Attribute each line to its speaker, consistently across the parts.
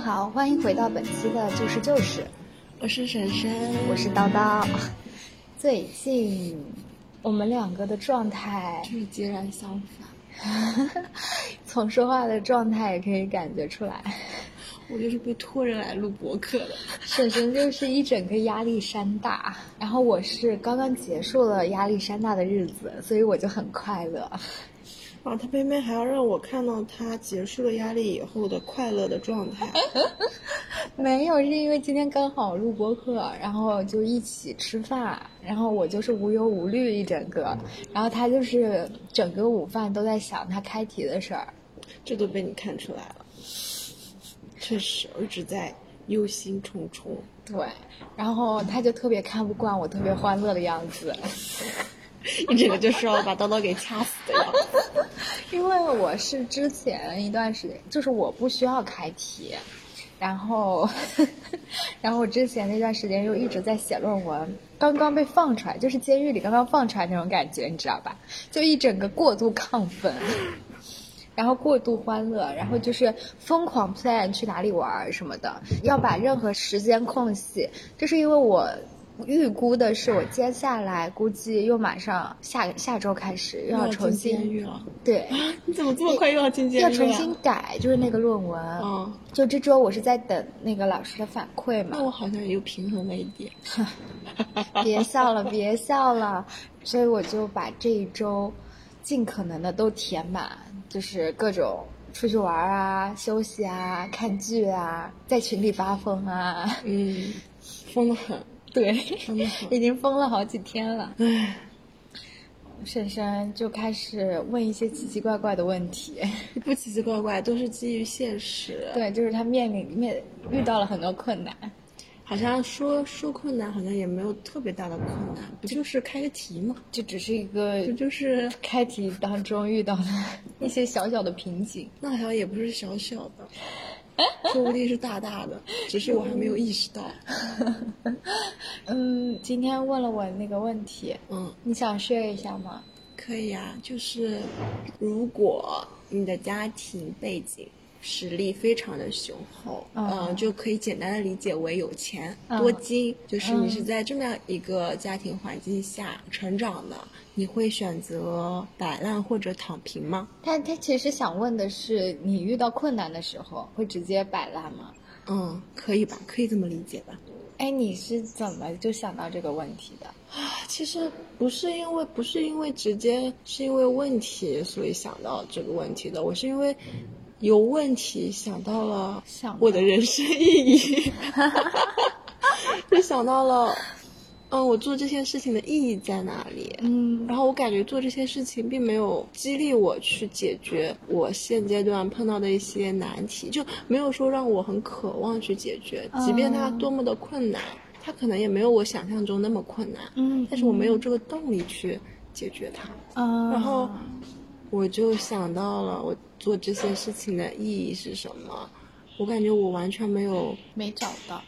Speaker 1: 好，欢迎回到本期的就是就是，
Speaker 2: 我是婶婶，
Speaker 1: 我是叨叨。最近我们两个的状态
Speaker 2: 就是截然相反，
Speaker 1: 从说话的状态也可以感觉出来。
Speaker 2: 我就是被拖着来录博客的，
Speaker 1: 婶婶就是一整个压力山大，然后我是刚刚结束了压力山大的日子，所以我就很快乐。
Speaker 2: 啊，他偏偏还要让我看到他结束了压力以后的快乐的状态。
Speaker 1: 没有，是因为今天刚好录播课，然后就一起吃饭，然后我就是无忧无虑一整个，然后他就是整个午饭都在想他开题的事儿。
Speaker 2: 这都被你看出来了。确实，我一直在忧心忡忡。
Speaker 1: 对，然后他就特别看不惯我特别欢乐的样子，
Speaker 2: 一整个就是要把叨叨给掐死的样子。
Speaker 1: 因为我是之前一段时间，就是我不需要开题，然后，然后我之前那段时间又一直在写论文，刚刚被放出来，就是监狱里刚刚放出来那种感觉，你知道吧？就一整个过度亢奋。然后过度欢乐，然后就是疯狂 plan 去哪里玩什么的，要把任何时间空隙，就是因为我预估的是我接下来估计又马上下下周开始又
Speaker 2: 要
Speaker 1: 重新
Speaker 2: 监狱了。
Speaker 1: 对，
Speaker 2: 你怎么这么快又要进监狱
Speaker 1: 要重新改，就是那个论文。
Speaker 2: 嗯，
Speaker 1: 就这周我是在等那个老师的反馈嘛。
Speaker 2: 那我好像又平衡了一点。
Speaker 1: 别笑了，别笑了。所以我就把这一周尽可能的都填满。就是各种出去玩啊、休息啊、看剧啊，在群里发疯
Speaker 2: 啊，嗯，疯的很，
Speaker 1: 对，已经疯了好几天了。
Speaker 2: 唉，
Speaker 1: 婶婶就开始问一些奇奇怪怪的问题，
Speaker 2: 不奇奇怪怪，都是基于现实。
Speaker 1: 对，就是他面临面遇到了很多困难。
Speaker 2: 好像说说困难，好像也没有特别大的困难，不就是开个题吗？
Speaker 1: 就只是一个，
Speaker 2: 就就是
Speaker 1: 开题当中遇到的一些小小的瓶颈。
Speaker 2: 那好像也不是小小的，说不定是大大的，只是我还没有意识到。
Speaker 1: 嗯，今天问了我那个问题，
Speaker 2: 嗯，
Speaker 1: 你想 share 一下吗？
Speaker 2: 可以啊，就是如果你的家庭背景。实力非常的雄厚，嗯，就可以简单的理解为有钱多金，就是你是在这么样一个家庭环境下成长的，你会选择摆烂或者躺平吗？
Speaker 1: 他他其实想问的是，你遇到困难的时候会直接摆烂吗？
Speaker 2: 嗯，可以吧，可以这么理解吧。
Speaker 1: 哎，你是怎么就想到这个问题的？
Speaker 2: 啊，其实不是因为不是因为直接是因为问题所以想到这个问题的，我是因为。有问题，想到了我的人生意义，就想到了，嗯，我做这些事情的意义在哪里？
Speaker 1: 嗯，
Speaker 2: 然后我感觉做这些事情并没有激励我去解决我现阶段碰到的一些难题，就没有说让我很渴望去解决，即便它多么的困难，它可能也没有我想象中那么困难，
Speaker 1: 嗯，
Speaker 2: 但是我没有这个动力去解决它，然后。我就想到了，我做这些事情的意义是什么？我感觉我完全没有
Speaker 1: 没找到，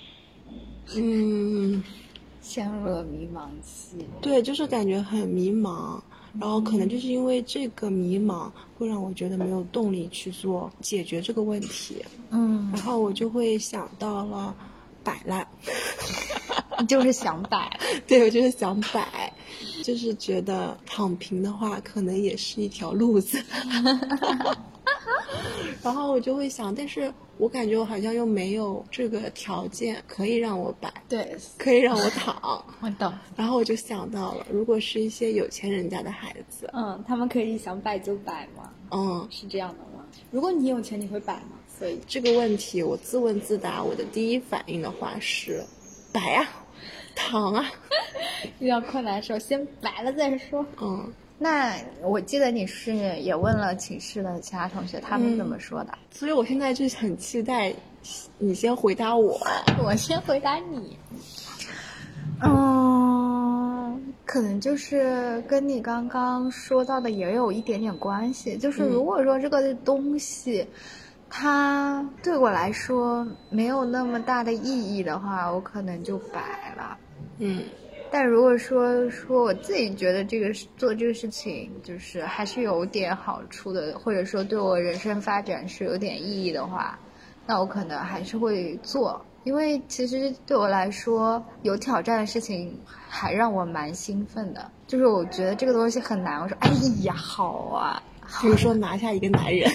Speaker 2: 嗯，
Speaker 1: 陷入了迷茫期。
Speaker 2: 对，就是感觉很迷茫，然后可能就是因为这个迷茫，会让我觉得没有动力去做解决这个问题。
Speaker 1: 嗯，
Speaker 2: 然后我就会想到了摆烂，
Speaker 1: 就是想摆，
Speaker 2: 对我就是想摆。就是觉得躺平的话，可能也是一条路子。然后我就会想，但是我感觉我好像又没有这个条件可以让我摆，
Speaker 1: 对，
Speaker 2: 可以让我躺。
Speaker 1: 我懂。
Speaker 2: 然后我就想到了，如果是一些有钱人家的孩子，
Speaker 1: 嗯，他们可以想摆就摆吗？
Speaker 2: 嗯，
Speaker 1: 是这样的吗？如果你有钱，你会摆吗？所以
Speaker 2: 这个问题，我自问自答，我的第一反应的话是，摆呀。躺啊！
Speaker 1: 遇到困难的时候，先摆了再说。
Speaker 2: 嗯，
Speaker 1: 那我记得你是也问了寝室的其他同学，他们怎么说的？
Speaker 2: 所以我现在就很期待你先回答我，
Speaker 1: 我先回答你。嗯，可能就是跟你刚刚说到的也有一点点关系。就是如果说这个东西。它对我来说没有那么大的意义的话，我可能就摆了。
Speaker 2: 嗯，
Speaker 1: 但如果说说我自己觉得这个做这个事情就是还是有点好处的，或者说对我人生发展是有点意义的话，那我可能还是会做，因为其实对我来说，有挑战的事情还让我蛮兴奋的。就是我觉得这个东西很难，我说哎呀，好啊，
Speaker 2: 比如说拿下一个男人，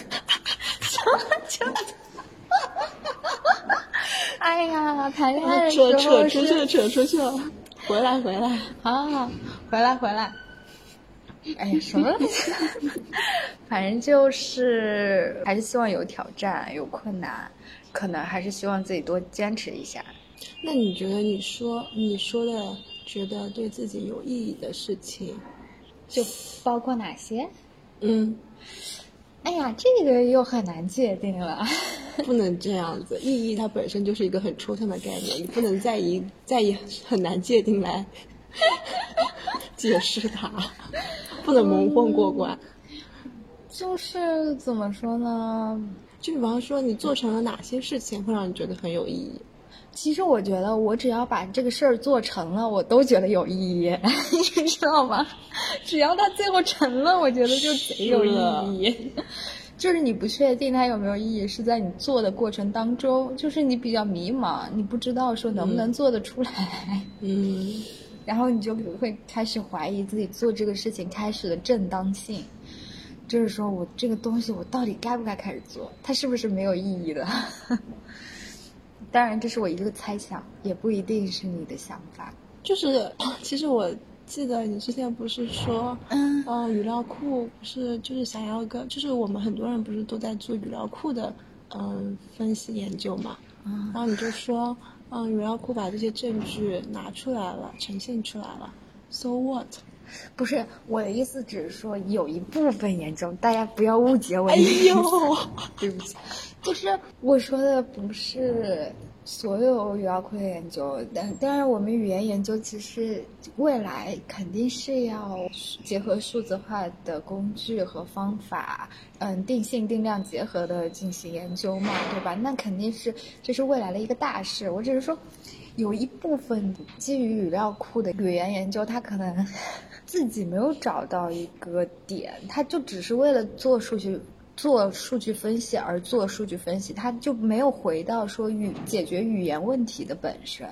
Speaker 1: 就就，哎呀，谈恋爱的时
Speaker 2: 扯
Speaker 1: 候
Speaker 2: 扯出去了，扯出去了，回来回来，
Speaker 1: 好好好，回来回来。哎呀，什么？反正就是还是希望有挑战，有困难，可能还是希望自己多坚持一下。
Speaker 2: 那你觉得你说你说的觉得对自己有意义的事情，
Speaker 1: 就包括哪些？
Speaker 2: 嗯，
Speaker 1: 哎呀，这个又很难界定了。
Speaker 2: 不能这样子，意义它本身就是一个很抽象的概念，你不能再以再以很难界定来 解释它，不能蒙混过关。
Speaker 1: 就是怎么说呢？
Speaker 2: 就比方说，你做成了哪些事情会让你觉得很有意义？
Speaker 1: 其实我觉得，我只要把这个事儿做成了，我都觉得有意义，你知道吗？只要它最后成了，我觉得就贼有意义。就是你不确定它有没有意义，是在你做的过程当中，就是你比较迷茫，你不知道说能不能做得出来，
Speaker 2: 嗯，
Speaker 1: 然后你就会开始怀疑自己做这个事情开始的正当性，就是说我这个东西我到底该不该开始做，它是不是没有意义的？当然，这是我一个猜想，也不一定是你的想法。
Speaker 2: 就是，其实我记得你之前不是说，
Speaker 1: 嗯
Speaker 2: 呃，语料库不是就是想要个，就是我们很多人不是都在做语料库的，嗯、分析研究嘛，
Speaker 1: 嗯
Speaker 2: 然后你就说，嗯、语料库把这些证据拿出来了，呈现出来了，so what？
Speaker 1: 不是我的意思，只是说有一部分严重，大家不要误解我的
Speaker 2: 哎
Speaker 1: 意思。
Speaker 2: 呦，
Speaker 1: 对不起，就是我说的不是所有语料库的研究，但当然我们语言研究其实未来肯定是要结合数字化的工具和方法，嗯，定性定量结合的进行研究嘛，对吧？那肯定是这是未来的一个大事。我只是说。有一部分基于语料库的语言研究，它可能自己没有找到一个点，它就只是为了做数据、做数据分析而做数据分析，它就没有回到说语解决语言问题的本身。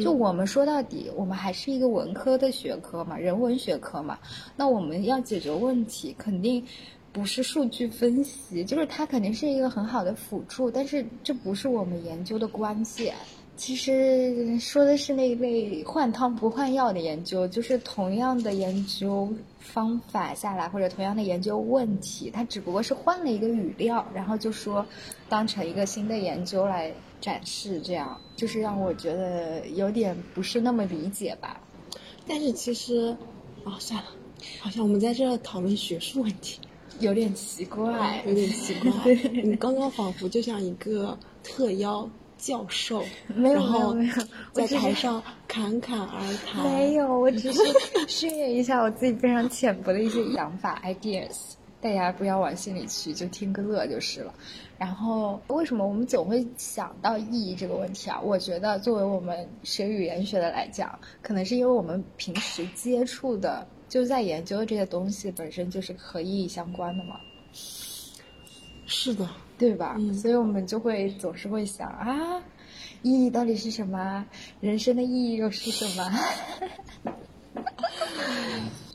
Speaker 1: 就我们说到底，我们还是一个文科的学科嘛，人文学科嘛，那我们要解决问题，肯定。不是数据分析，就是它肯定是一个很好的辅助，但是这不是我们研究的关键。其实说的是那一类换汤不换药的研究，就是同样的研究方法下来，或者同样的研究问题，它只不过是换了一个语料，然后就说当成一个新的研究来展示，这样就是让我觉得有点不是那么理解吧。
Speaker 2: 但是其实，哦，算了，好像我们在这讨论学术问题。
Speaker 1: 有点奇怪，
Speaker 2: 有点奇怪。你刚刚仿佛就像一个特邀教授，
Speaker 1: 没有
Speaker 2: 然后
Speaker 1: 没有没有
Speaker 2: 在台上侃侃而谈。
Speaker 1: 没有，我只是 训练一下我自己非常浅薄的一些想法 ideas，大家不要往心里去，就听个乐就是了。然后，为什么我们总会想到意义这个问题啊？我觉得，作为我们学语言学的来讲，可能是因为我们平时接触的。就在研究的这些东西本身就是和意义相关的嘛，
Speaker 2: 是的，
Speaker 1: 对吧？
Speaker 2: 嗯、
Speaker 1: 所以我们就会总是会想啊，意义到底是什么？人生的意义又是什么？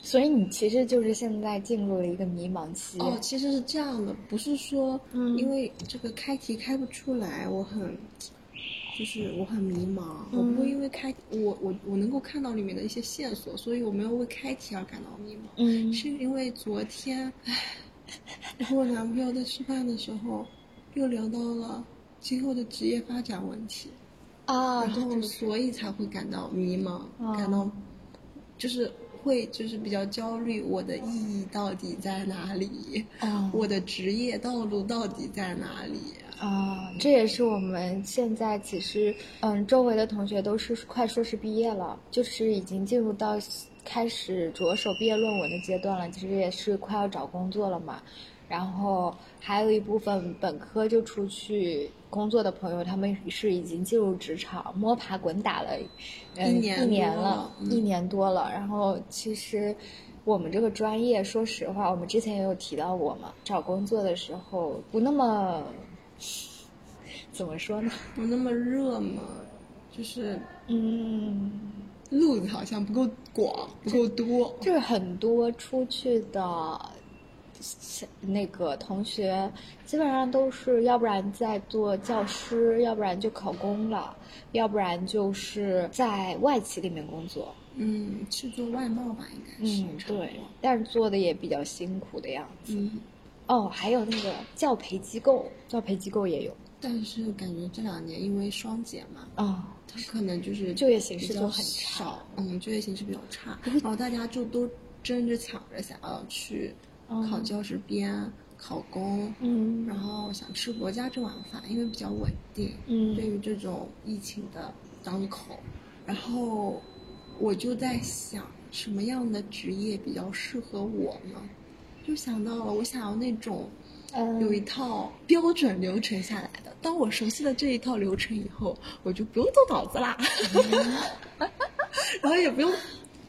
Speaker 1: 所以你其实就是现在进入了一个迷茫期。
Speaker 2: 哦，其实是这样的，不是说因为这个开题开不出来，我很。就是我很迷茫，我不会因为开我我我能够看到里面的一些线索，所以我没有为开题而感到迷茫。
Speaker 1: 嗯，
Speaker 2: 是因为昨天，和我男朋友在吃饭的时候，又聊到了今后的职业发展问题，
Speaker 1: 啊，
Speaker 2: 然后所以才会感到迷茫，感到就是会就是比较焦虑，我的意义到底在哪里？
Speaker 1: 啊，
Speaker 2: 我的职业道路到底在哪里？
Speaker 1: 啊，这也是我们现在其实，嗯，周围的同学都是快硕士毕业了，就是已经进入到开始着手毕业论文的阶段了，其实也是快要找工作了嘛。然后还有一部分本科就出去工作的朋友，他们是已经进入职场摸爬滚打了，嗯，
Speaker 2: 一年
Speaker 1: 一年了，
Speaker 2: 嗯、
Speaker 1: 一年多了。然后其实。我们这个专业，说实话，我们之前也有提到过嘛，找工作的时候不那么，怎么说呢？
Speaker 2: 不那么热嘛，就是
Speaker 1: 嗯，
Speaker 2: 路子好像不够广，不够多。
Speaker 1: 就是很多出去的那个同学，基本上都是要不然在做教师，要不然就考公了，要不然就是在外企里面工作。
Speaker 2: 嗯，是做外贸吧，应该是。
Speaker 1: 嗯，对，但是做的也比较辛苦的样子。
Speaker 2: 嗯，
Speaker 1: 哦，还有那个教培机构，教培机构也有。
Speaker 2: 但是感觉这两年因为双减嘛，
Speaker 1: 啊，
Speaker 2: 它可能就是
Speaker 1: 就业形势
Speaker 2: 就
Speaker 1: 很少。
Speaker 2: 嗯，就业形势比较差，然后大家就都争着抢着想要去考教师编、考公，
Speaker 1: 嗯，
Speaker 2: 然后想吃国家这碗饭，因为比较稳定。
Speaker 1: 嗯，
Speaker 2: 对于这种疫情的当口，然后。我就在想，什么样的职业比较适合我呢？就想到了，我想要那种，有一套标准流程下来的。当我熟悉了这一套流程以后，我就不用动脑子啦，然后也不用，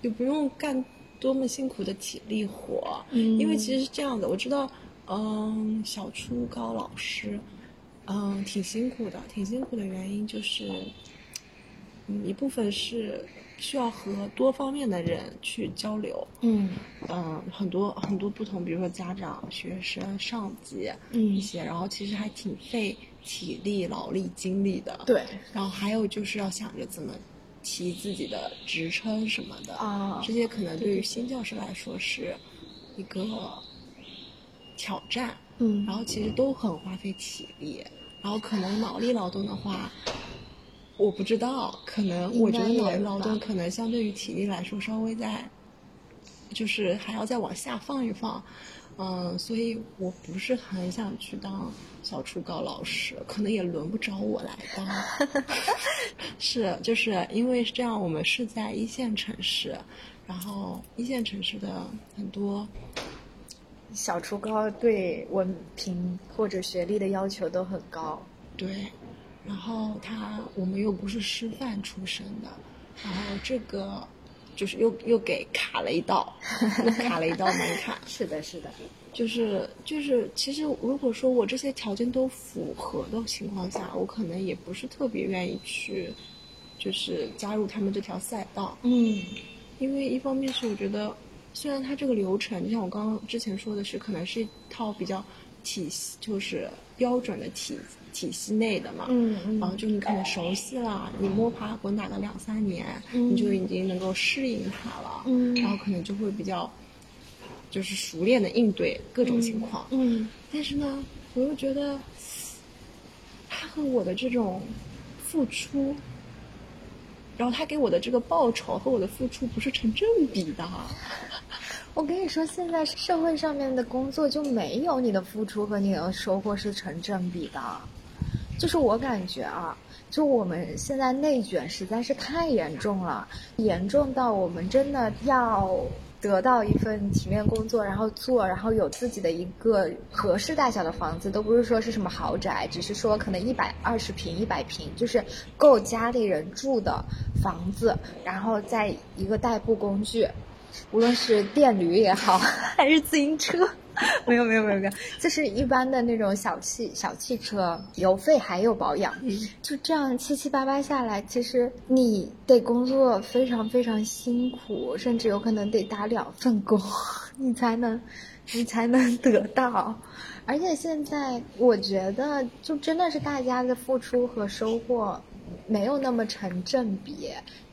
Speaker 2: 也不用干多么辛苦的体力活。嗯因为其实是这样的，我知道，嗯，小初高老师，嗯，挺辛苦的，挺辛苦的原因就是，嗯，一部分是。需要和多方面的人去交流，
Speaker 1: 嗯
Speaker 2: 嗯，很多很多不同，比如说家长、学生、上级，
Speaker 1: 嗯，
Speaker 2: 一些，然后其实还挺费体力、劳力、精力的。
Speaker 1: 对，
Speaker 2: 然后还有就是要想着怎么提自己的职称什么的
Speaker 1: 啊，
Speaker 2: 这些可能对于新教师来说是一个挑战。
Speaker 1: 嗯，
Speaker 2: 然后其实都很花费体力，然后可能脑力劳动的话。我不知道，可能我觉得脑力劳动可能相对于体力来说稍微在，就是还要再往下放一放，嗯，所以我不是很想去当小初高老师，可能也轮不着我来当。是，就是因为是这样，我们是在一线城市，然后一线城市的很多
Speaker 1: 小初高对文凭或者学历的要求都很高。
Speaker 2: 对。然后他，我们又不是师范出身的，然后这个就是又又给卡了一道，卡了一道门槛。
Speaker 1: 是的，是的，
Speaker 2: 就是就是，其实如果说我这些条件都符合的情况下，我可能也不是特别愿意去，就是加入他们这条赛道。
Speaker 1: 嗯，
Speaker 2: 因为一方面是我觉得，虽然它这个流程，就像我刚刚之前说的是，可能是一套比较体系，就是标准的体。体系内的嘛，
Speaker 1: 嗯嗯，
Speaker 2: 然后就你可能熟悉了，你摸爬滚打个两三年，你就已经能够适应它了，
Speaker 1: 嗯，
Speaker 2: 然后可能就会比较，就是熟练的应对各种情况，
Speaker 1: 嗯，
Speaker 2: 但是呢，我又觉得，他和我的这种付出，然后他给我的这个报酬和我的付出不是成正比的。
Speaker 1: 我跟你说，现在社会上面的工作就没有你的付出和你的收获是成正比的。就是我感觉啊，就我们现在内卷实在是太严重了，严重到我们真的要得到一份体面工作，然后做，然后有自己的一个合适大小的房子，都不是说是什么豪宅，只是说可能一百二十平、一百平，就是够家里人住的房子，然后再一个代步工具，无论是电驴也好，还是自行车。没有没有没有没有，就是一般的那种小汽小汽车，油费还有保养，就这样七七八八下来，其实你得工作非常非常辛苦，甚至有可能得打两份工，你才能你才能得到。而且现在我觉得，就真的是大家的付出和收获没有那么成正比。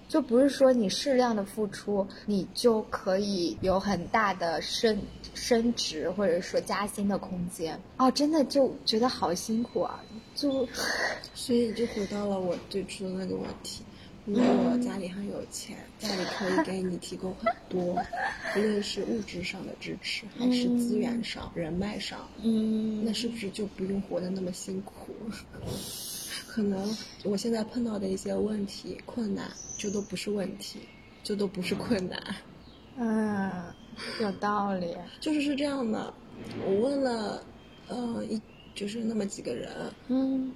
Speaker 1: 就不是说你适量的付出，你就可以有很大的升升职或者说加薪的空间哦，真的就觉得好辛苦啊！就，
Speaker 2: 所以就回到了我最初的那个问题：如果我家里很有钱，家里可以给你提供很多，无论是物质上的支持，还是资源上、人脉上，
Speaker 1: 嗯，
Speaker 2: 那是不是就不用活得那么辛苦？可能我现在碰到的一些问题、困难，就都不是问题，就都不是困难。
Speaker 1: 嗯，有道理。
Speaker 2: 就是是这样的，我问了，呃，一就是那么几个人，
Speaker 1: 嗯，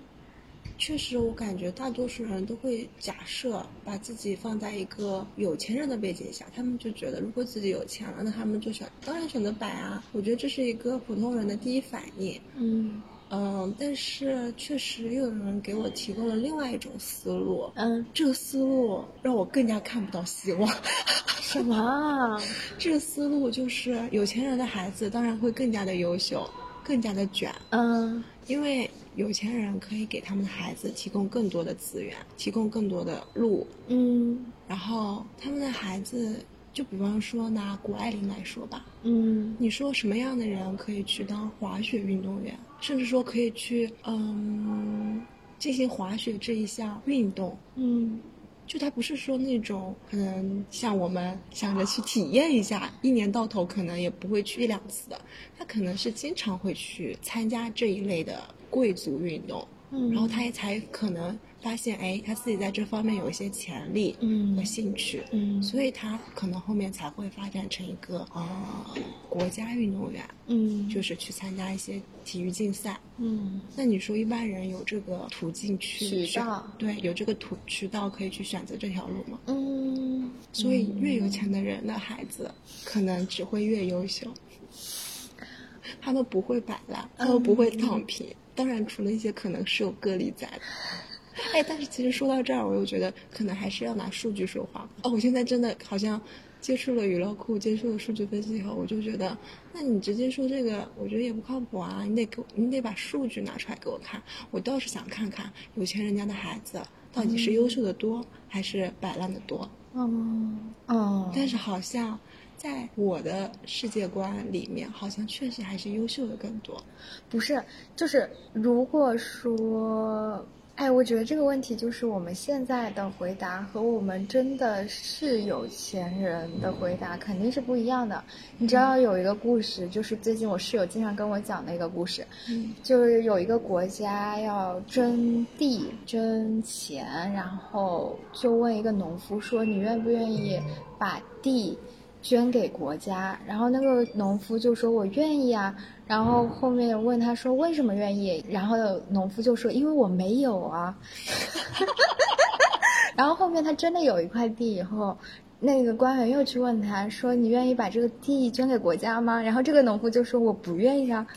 Speaker 2: 确实我感觉大多数人都会假设把自己放在一个有钱人的背景下，他们就觉得如果自己有钱了，那他们就选当然选择摆啊。我觉得这是一个普通人的第一反应。
Speaker 1: 嗯。
Speaker 2: 嗯，但是确实又有人给我提供了另外一种思路。
Speaker 1: 嗯，
Speaker 2: 这个思路让我更加看不到希望。
Speaker 1: 什么？
Speaker 2: 这个思路就是有钱人的孩子当然会更加的优秀，更加的卷。
Speaker 1: 嗯，
Speaker 2: 因为有钱人可以给他们的孩子提供更多的资源，提供更多的路。
Speaker 1: 嗯，
Speaker 2: 然后他们的孩子。就比方说拿谷爱凌来说吧，
Speaker 1: 嗯，
Speaker 2: 你说什么样的人可以去当滑雪运动员，甚至说可以去嗯进行滑雪这一项运动，
Speaker 1: 嗯，
Speaker 2: 就他不是说那种可能像我们想着去体验一下，一年到头可能也不会去一两次的，他可能是经常会去参加这一类的贵族运动，
Speaker 1: 嗯，
Speaker 2: 然后他也才可能。发现哎，他自己在这方面有一些潜力和兴趣，
Speaker 1: 嗯，
Speaker 2: 所以他可能后面才会发展成一个呃国家运动员，
Speaker 1: 嗯，
Speaker 2: 就是去参加一些体育竞赛，
Speaker 1: 嗯。
Speaker 2: 那你说一般人有这个途径去
Speaker 1: 渠道？
Speaker 2: 对，有这个途渠道可以去选择这条路吗？
Speaker 1: 嗯。
Speaker 2: 所以越有钱的人的孩子，可能只会越优秀，他们不会摆烂，他们不会躺平。当然，除了一些可能是有个例在的。哎，但是其实说到这儿，我又觉得可能还是要拿数据说话。哦，我现在真的好像接触了娱乐库，接触了数据分析以后，我就觉得，那你直接说这个，我觉得也不靠谱啊！你得给，你得把数据拿出来给我看。我倒是想看看有钱人家的孩子到底是优秀的多，还是摆烂的多。
Speaker 1: 嗯嗯。
Speaker 2: 但是好像在我的世界观里面，好像确实还是优秀的更多。
Speaker 1: 不是，就是如果说。哎，我觉得这个问题就是我们现在的回答和我们真的是有钱人的回答肯定是不一样的。你知道有一个故事，就是最近我室友经常跟我讲的一个故事，就是有一个国家要征地、征钱，然后就问一个农夫说：“你愿不愿意把地捐给国家？”然后那个农夫就说：“我愿意啊。”然后后面问他说为什么愿意，然后农夫就说因为我没有啊。然后后面他真的有一块地以后，那个官员又去问他说你愿意把这个地捐给国家吗？然后这个农夫就说我不愿意啊。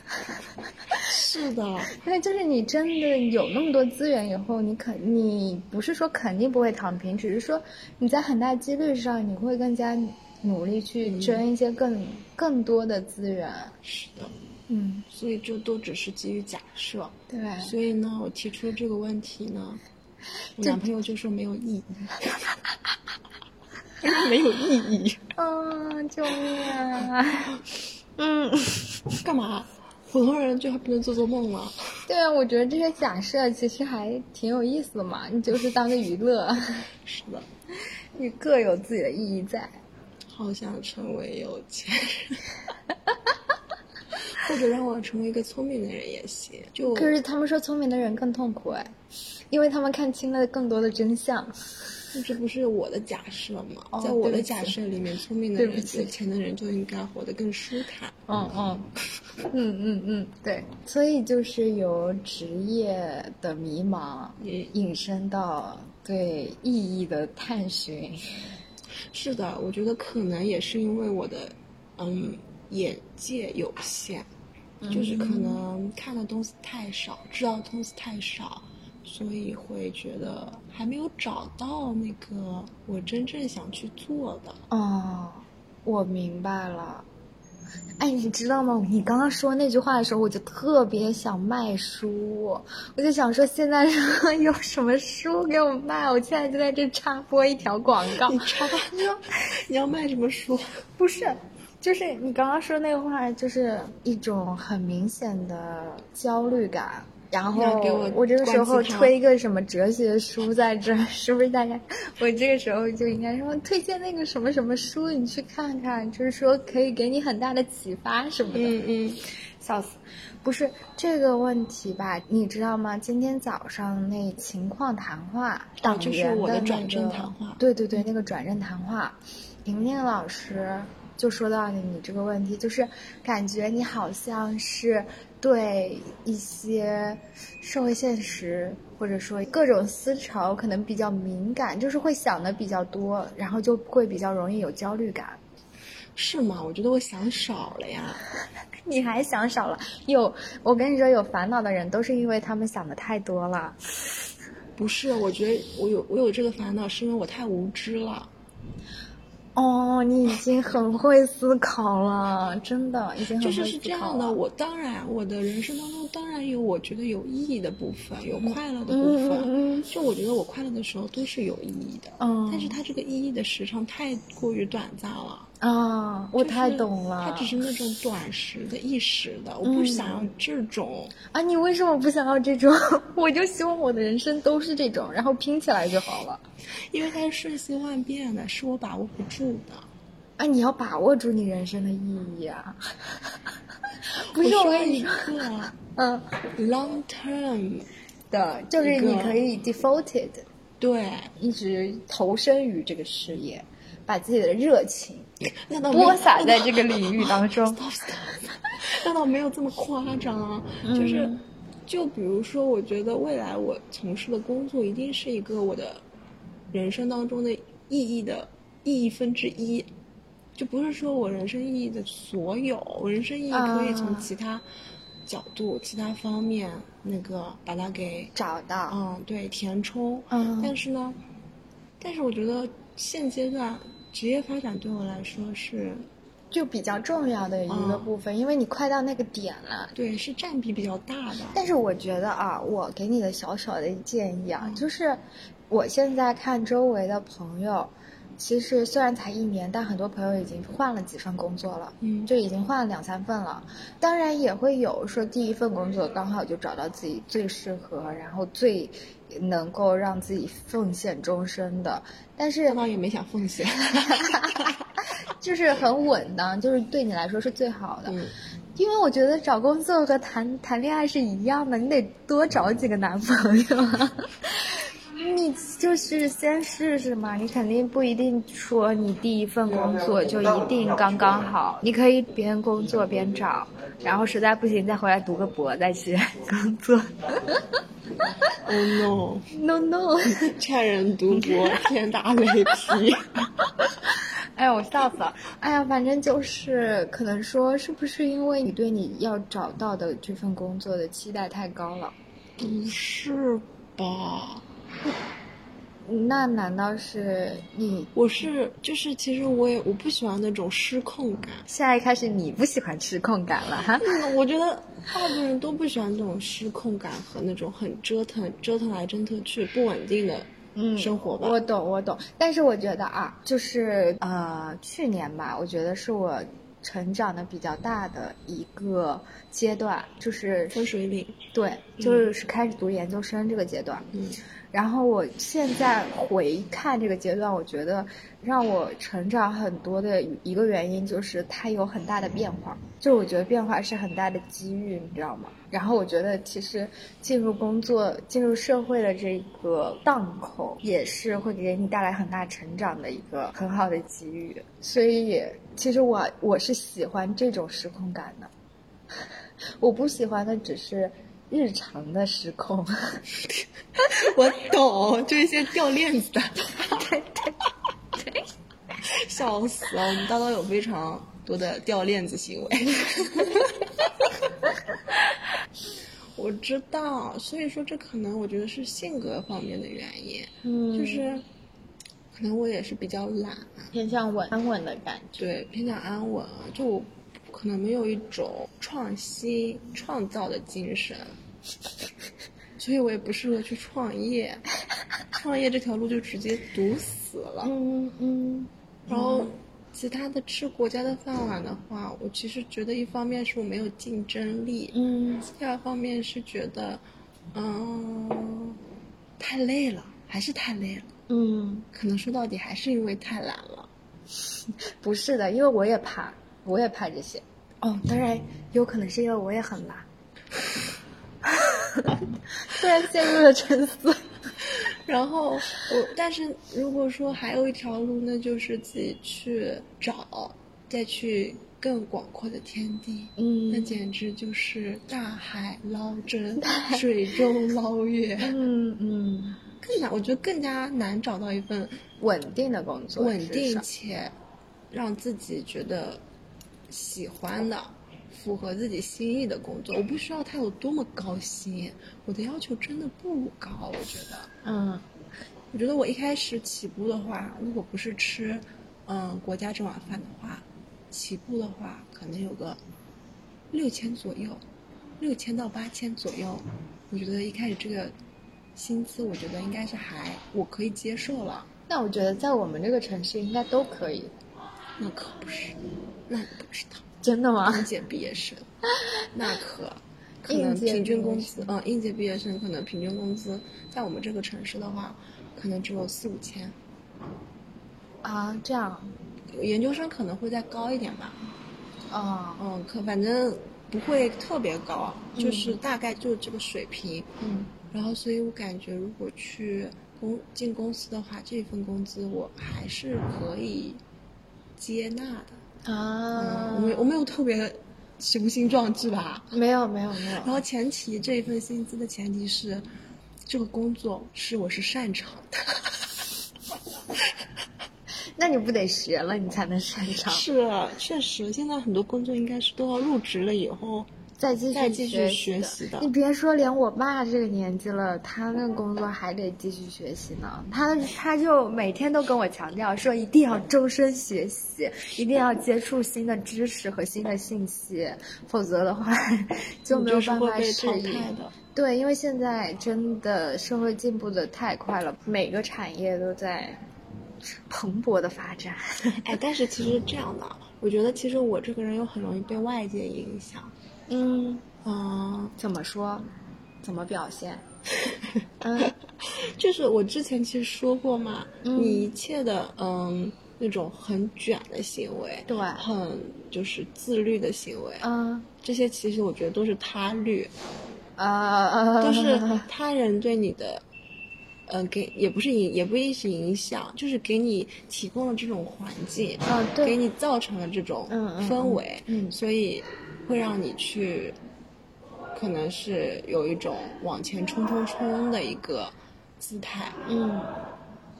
Speaker 2: 是的，
Speaker 1: 因为就是你真的有那么多资源以后，你肯你不是说肯定不会躺平，只是说你在很大几率上你会更加努力去争一些更更多的资源。
Speaker 2: 是的。
Speaker 1: 嗯，
Speaker 2: 所以这都只是基于假设。
Speaker 1: 对。
Speaker 2: 所以呢，我提出这个问题呢，我男朋友就说没有意义，没有意义。
Speaker 1: 啊！救命啊！嗯，
Speaker 2: 干嘛？普通人就还不能做做梦吗？
Speaker 1: 对啊，我觉得这些假设其实还挺有意思的嘛，你就是当个娱乐。
Speaker 2: 是的，
Speaker 1: 你各有自己的意义在。
Speaker 2: 好想成为有钱人。或者让我成为一个聪明的人也行。就
Speaker 1: 可是他们说聪明的人更痛苦哎，因为他们看清了更多的真相。
Speaker 2: 这不是我的假设吗？在我的假设里面，聪明的人、有钱的人就应该活得更舒坦。
Speaker 1: 嗯嗯嗯嗯嗯，对。所以就是由职业的迷茫引申到对意义的探寻。
Speaker 2: 是的，我觉得可能也是因为我的嗯眼界有限。就是可能看的东西太少，知道的东西太少，所以会觉得还没有找到那个我真正想去做的。
Speaker 1: 哦，我明白了。哎，你知道吗？你刚刚说那句话的时候，我就特别想卖书，我就想说现在 有什么书给我卖，我现在就在这插播一条广告。
Speaker 2: 你插？你说你要卖什么书？
Speaker 1: 不是。就是你刚刚说那话，就是一种很明显的焦虑感。然后我这个时候推一个什么哲学书在这，是不是大家？我这个时候就应该说推荐那个什么什么书，你去看看，就是说可以给你很大的启发什么的。
Speaker 2: 嗯嗯，
Speaker 1: 笑死！不是这个问题吧？你知道吗？今天早上那情况谈话，党员
Speaker 2: 的转正谈话，
Speaker 1: 对对对，那个转正谈话，婷婷老师。就说到你这个问题，就是感觉你好像是对一些社会现实或者说各种思潮可能比较敏感，就是会想的比较多，然后就会比较容易有焦虑感。
Speaker 2: 是吗？我觉得我想少了呀。
Speaker 1: 你还想少了？有，我跟你说，有烦恼的人都是因为他们想的太多了。
Speaker 2: 不是，我觉得我有我有这个烦恼，是因为我太无知了。
Speaker 1: 哦，你已经很会思考了，真的已经很会
Speaker 2: 就是是这样的。我当然，我的人生当中当然有我觉得有意义的部分，有快乐的部分。就我觉得我快乐的时候都是有意义的。嗯，但是它这个意义的时长太过于短暂了。
Speaker 1: 啊，我太懂了。
Speaker 2: 它只是那种短时的、一时的，我不想要这种。
Speaker 1: 啊，你为什么不想要这种？我就希望我的人生都是这种，然后拼起来就好了。
Speaker 2: 因为它是瞬息万变的，是我把握不住的。
Speaker 1: 啊，你要把握住你人生的意义啊！不
Speaker 2: 是
Speaker 1: 我
Speaker 2: 一个，嗯，long term
Speaker 1: 的，就是你可以 devoted，
Speaker 2: 对，
Speaker 1: 一直投身于这个事业，把自己的热情。播撒在这个领域当中，
Speaker 2: 那倒没有这么夸张。就是，就比如说，我觉得未来我从事的工作一定是一个我的人生当中的意义的意义分之一，就不是说我人生意义的所有。我人生意义可以从其他角度、其他方面那个把它给
Speaker 1: 找到。
Speaker 2: 嗯，对，填充。嗯，但是呢，但是我觉得现阶段。职业发展对我来说是，
Speaker 1: 就比较重要的一个部分，因为你快到那个点了。
Speaker 2: 对，是占比比较大的。
Speaker 1: 但是我觉得啊，我给你的小小的建议啊，就是我现在看周围的朋友，其实虽然才一年，但很多朋友已经换了几份工作了，嗯，就已经换了两三份了。当然也会有说第一份工作刚好就找到自己最适合，然后最。能够让自己奉献终身的，但是
Speaker 2: 倒也没想奉献
Speaker 1: 就是很稳当，就是对你来说是最好的。因为我觉得找工作和谈谈恋爱是一样的，你得多找几个男朋友。你就是先试试嘛，你肯定不一定说你第一份工作就一定刚刚好，你可以边工作边找，然后实在不行再回来读个博再去工作。
Speaker 2: Oh
Speaker 1: no no no！
Speaker 2: 劝人读博，天打雷劈。
Speaker 1: 哎呀，我笑死了！哎呀，反正就是可能说，是不是因为你对你要找到的这份工作的期待太高了？
Speaker 2: 不是吧？
Speaker 1: 那难道是你？
Speaker 2: 我是就是，其实我也我不喜欢那种失控感。
Speaker 1: 现在开始你不喜欢失控感了哈？
Speaker 2: 我觉得大部分人都不喜欢这种失控感和那种很折腾、折腾来折腾去、不稳定的嗯生活吧。
Speaker 1: 我懂，我懂。但是我觉得啊，就是呃，去年吧，我觉得是我成长的比较大的一个阶段，就是
Speaker 2: 分水岭。
Speaker 1: 对，就是开始读研究生这个阶段。嗯。然后我现在回看这个阶段，我觉得让我成长很多的一个原因就是它有很大的变化，就我觉得变化是很大的机遇，你知道吗？然后我觉得其实进入工作、进入社会的这个档口，也是会给你带来很大成长的一个很好的机遇。所以其实我我是喜欢这种时空感的，我不喜欢的只是。日常的失控，
Speaker 2: 我懂，就一些掉链子的，
Speaker 1: 对对对，
Speaker 2: 笑死了！我们叨叨有非常多的掉链子行为，我知道，所以说这可能我觉得是性格方面的原因，嗯，就是可能我也是比较懒，
Speaker 1: 偏向稳安稳的感觉，
Speaker 2: 对，偏向安稳，就可能没有一种创新创造的精神。所以我也不适合去创业，创业这条路就直接堵死了。嗯嗯。然后，其他的吃国家的饭碗的话，我其实觉得一方面是我没有竞争力，嗯。第二方面是觉得，嗯，太累了，还是太累了。嗯。可能说到底还是因为太懒了。
Speaker 1: 不是的，因为我也怕，我也怕这些。哦，当然有可能是因为我也很懒。突然陷入了沉思，
Speaker 2: 然后我，但是如果说还有一条路，那就是自己去找，再去更广阔的天地，嗯，那简直就是大海捞针，水中捞月，
Speaker 1: 嗯嗯，
Speaker 2: 更难，我觉得更加难找到一份
Speaker 1: 稳定的工作，
Speaker 2: 稳定且让自己觉得喜欢的、符合自己心意的工作。我不需要他有多么高薪，我的要求真的不高。我觉得，
Speaker 1: 嗯，
Speaker 2: 我觉得我一开始起步的话，如果不是吃嗯国家这碗饭的话，起步的话可能有个六千左右，六千到八千左右。我觉得一开始这个薪资，我觉得应该是还我可以接受了。
Speaker 1: 那我觉得在我们这个城市应该都可以。
Speaker 2: 那可不是，那你不知道。
Speaker 1: 真的吗？
Speaker 2: 应届毕业生，那可可能平均工资，嗯，应届毕业生可能平均工资在我们这个城市的话，可能只有四五千。
Speaker 1: 啊，这样。
Speaker 2: 研究生可能会再高一点吧。
Speaker 1: 啊，
Speaker 2: 嗯，可反正不会特别高，就是大概就这个水平。
Speaker 1: 嗯。
Speaker 2: 然后，所以我感觉如果去公进公司的话，这份工资我还是可以接纳的。
Speaker 1: 啊。
Speaker 2: 我没我没有特别雄心壮志吧？
Speaker 1: 没有没有没有。
Speaker 2: 然后前提这一份薪资的前提是，这个工作是我是擅长的。
Speaker 1: 那你不得学了，你才能擅长。
Speaker 2: 是，确实，现在很多工作应该是都要入职了以后
Speaker 1: 再继续
Speaker 2: 再继续
Speaker 1: 学
Speaker 2: 习的。
Speaker 1: 你别说，连我爸这个年纪了，他那工作还得继续学习呢。他他就每天都跟我强调说，一定要终身学习，一定要接触新的知识和新的信息，否则的话就没有办法适应。对，因为现在真的社会进步的太快了，每个产业都在。蓬勃的发展，
Speaker 2: 哎，但是其实这样的，我觉得其实我这个人又很容易被外界影响。
Speaker 1: 嗯。
Speaker 2: 嗯，
Speaker 1: 怎么说？怎么表现？
Speaker 2: 嗯，就是我之前其实说过嘛，你一切的嗯那种很卷的行为，
Speaker 1: 对，
Speaker 2: 很就是自律的行为，
Speaker 1: 嗯，
Speaker 2: 这些其实我觉得都是他律，
Speaker 1: 啊，
Speaker 2: 都是他人对你的。嗯，给也不是影，也不一定是影响，就是给你提供了这种环境，
Speaker 1: 啊，对，
Speaker 2: 给你造成了这种氛围，
Speaker 1: 嗯，
Speaker 2: 所以会让你去，可能是有一种往前冲冲冲的一个姿态，
Speaker 1: 嗯，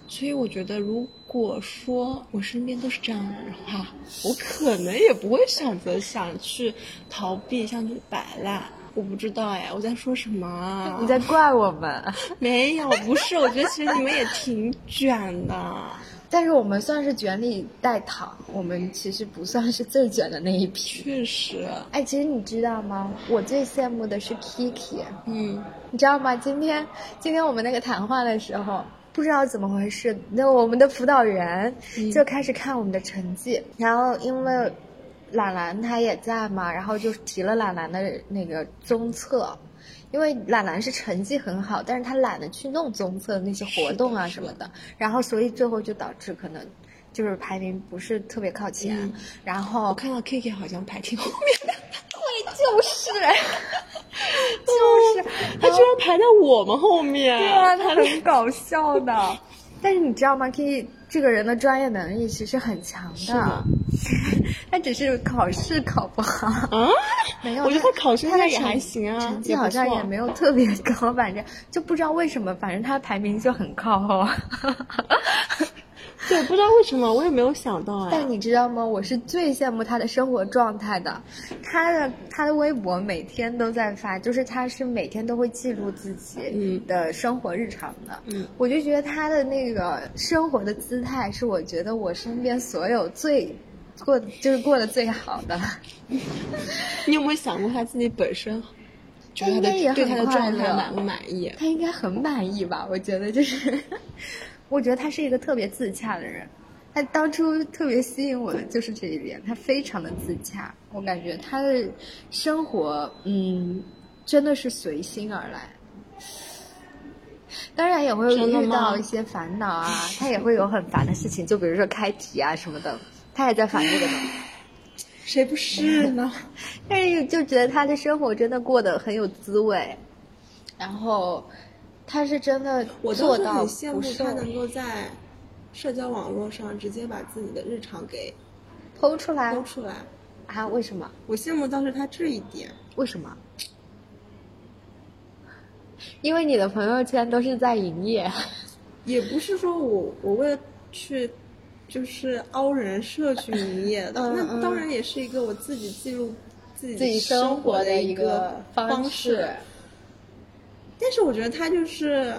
Speaker 2: 所以我觉得，如果说我身边都是这样的人的话，我可能也不会选择想去逃避，想去摆烂。我不知道哎，我在说什么？
Speaker 1: 你在怪我们？
Speaker 2: 没有，不是。我觉得其实你们也挺卷的，
Speaker 1: 但是我们算是卷里带糖，我们其实不算是最卷的那一批。
Speaker 2: 确实。
Speaker 1: 哎，其实你知道吗？我最羡慕的是 Kiki。
Speaker 2: 嗯。
Speaker 1: 你知道吗？今天今天我们那个谈话的时候，不知道怎么回事，那我们的辅导员就开始看我们的成绩，然后因为。懒懒他也在嘛，然后就提了懒懒的那个综测，因为懒懒是成绩很好，但是他懒得去弄综测那些活动啊什么的，然后所以最后就导致可能就是排名不是特别靠前。然后
Speaker 2: 我看到 K K 好像排挺后面的，
Speaker 1: 对，就是，就是，
Speaker 2: 他居然排在我们后面，
Speaker 1: 对啊，他很搞笑的。但是你知道吗？K K 这个人的专业能力其实很强的。他只是考试考不好
Speaker 2: 啊，
Speaker 1: 没有。
Speaker 2: 我觉得他考试应该也还行啊，
Speaker 1: 成绩好像也没有特别高，反正就不知道为什么，反正他排名就很靠后。
Speaker 2: 对，不知道为什么，我也没有想到哎。
Speaker 1: 但你知道吗？我是最羡慕他的生活状态的，他的他的微博每天都在发，就是他是每天都会记录自己的生活日常的。
Speaker 2: 嗯，
Speaker 1: 我就觉得他的那个生活的姿态是我觉得我身边所有最。过就是过得最好的，
Speaker 2: 你有没有想过他自己本身，觉得他的对他的状态满不满意？
Speaker 1: 他应该很满意吧？我觉得就是，我觉得他是一个特别自洽的人。他当初特别吸引我的就是这一点，他非常的自洽。我感觉他的生活，嗯，真的是随心而来。当然也会遇到一些烦恼啊，他也会有很烦的事情，就比如说开题啊什么的。他也在反这个呢，
Speaker 2: 谁不是呢？
Speaker 1: 但是就觉得他的生活真的过得很有滋味，然后他是真的做到
Speaker 2: 很羡慕他能够在社交网络上直接把自己的日常给
Speaker 1: 剖出来，
Speaker 2: 剖出来
Speaker 1: 啊？为什么？
Speaker 2: 我羡慕当时他这一点。
Speaker 1: 为什么？因为你的朋友圈都是在营业，
Speaker 2: 也不是说我我为了去。就是凹人社去营业的，那当然也是一个我自己记录自己生
Speaker 1: 活
Speaker 2: 的
Speaker 1: 一个
Speaker 2: 方式。但是我觉得他就是。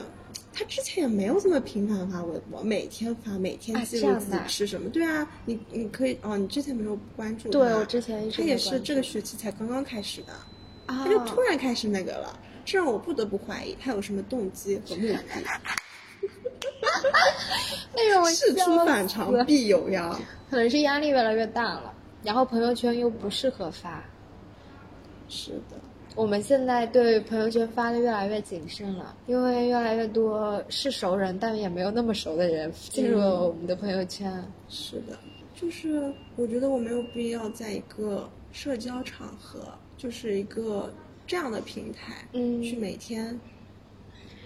Speaker 2: 他之前也没有这么频繁发微博，每天发，每天记录自己吃什么。对啊，你你可以哦，你之前没有关注
Speaker 1: 他。对，我之前
Speaker 2: 他也是这个学期才刚刚开始的，他就突然开始那个了，这让我不得不怀疑他有什么动机和目的。
Speaker 1: 哎呦，
Speaker 2: 事出反常必有妖，
Speaker 1: 可能是压力越来越大了，然后朋友圈又不适合发。
Speaker 2: 是的。
Speaker 1: 我们现在对朋友圈发的越来越谨慎了，因为越来越多是熟人，但也没有那么熟的人进入了我们的朋友圈。
Speaker 2: 是的，就是我觉得我没有必要在一个社交场合，就是一个这样的平台，
Speaker 1: 嗯，
Speaker 2: 去每天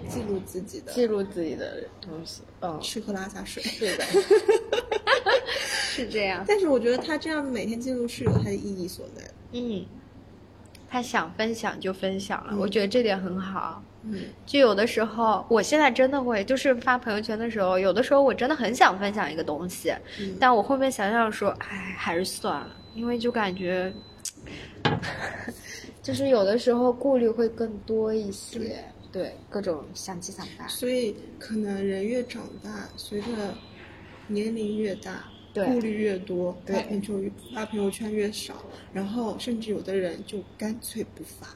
Speaker 2: 记录自己的
Speaker 1: 记录自己的东西，嗯，
Speaker 2: 吃喝拉撒睡，
Speaker 1: 是的，是这样。
Speaker 2: 但是我觉得他这样每天记录是有他的意义所在的，
Speaker 1: 嗯。他想分享就分享了，我觉得这点很好。
Speaker 2: 嗯，
Speaker 1: 就有的时候，我现在真的会，就是发朋友圈的时候，有的时候我真的很想分享一个东西，但我后面想想说，哎，还是算了，因为就感觉，就是有的时候顾虑会更多一些，对各种想七想八。
Speaker 2: 所以可能人越长大，随着年龄越大。顾虑越多，发朋友圈发朋友圈越少，然后甚至有的人就干脆不发。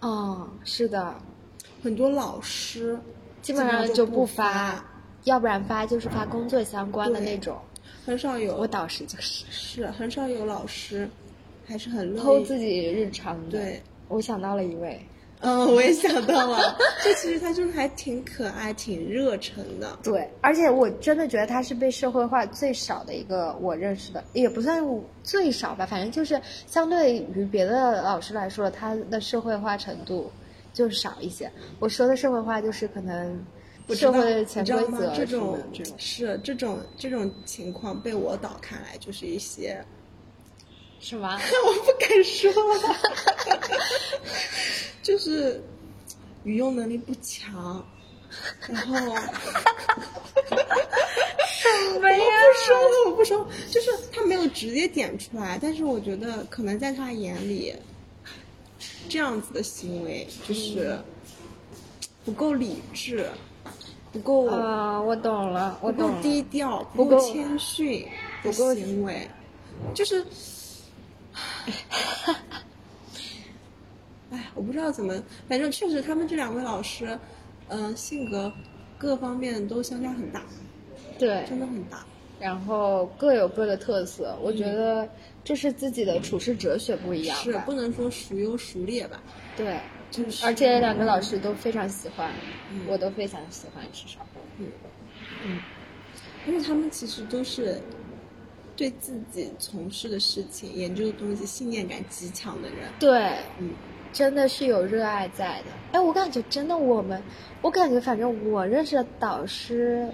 Speaker 1: 哦，是的，
Speaker 2: 很多老师
Speaker 1: 基本上就
Speaker 2: 不
Speaker 1: 发，要不然发就是发工作相关的那种。
Speaker 2: 很少有
Speaker 1: 我导师就是
Speaker 2: 是很少有老师还是很
Speaker 1: 偷自己日常的。
Speaker 2: 对，
Speaker 1: 我想到了一位。
Speaker 2: 嗯，我也想到了，这其实他就是还挺可爱、挺热忱的。
Speaker 1: 对，而且我真的觉得他是被社会化最少的一个我认识的，也不算最少吧，反正就是相对于别的老师来说，他的社会化程度就少一些。我说的社会化就是可能社会的潜规则
Speaker 2: 这种是这种这种情况被我导看来就是一些。
Speaker 1: 什么？
Speaker 2: 我不敢说，就是语用能力不强，然后什
Speaker 1: 么呀？
Speaker 2: 我不说了，我不说，就是他没有直接点出来，但是我觉得可能在他眼里，这样子的行为就是不够理智，不够
Speaker 1: 啊，我懂了，我懂
Speaker 2: 了，不够低调，不够谦逊的行为，就是。哎，我不知道怎么，反正确实他们这两位老师，嗯，性格各方面都相差很大，
Speaker 1: 对，
Speaker 2: 真的很大。
Speaker 1: 然后各有各的特色，我觉得这是自己的处事哲学不一样，
Speaker 2: 是不能说孰优孰劣吧？
Speaker 1: 对，
Speaker 2: 就是。
Speaker 1: 而且两个老师都非常喜欢，我都非常喜欢，至少，
Speaker 2: 嗯嗯，而且他们其实都是。对自己从事的事情、研究的东西信念感极强的人，
Speaker 1: 对，
Speaker 2: 嗯，
Speaker 1: 真的是有热爱在的。哎，我感觉真的，我们，我感觉反正我认识的导师，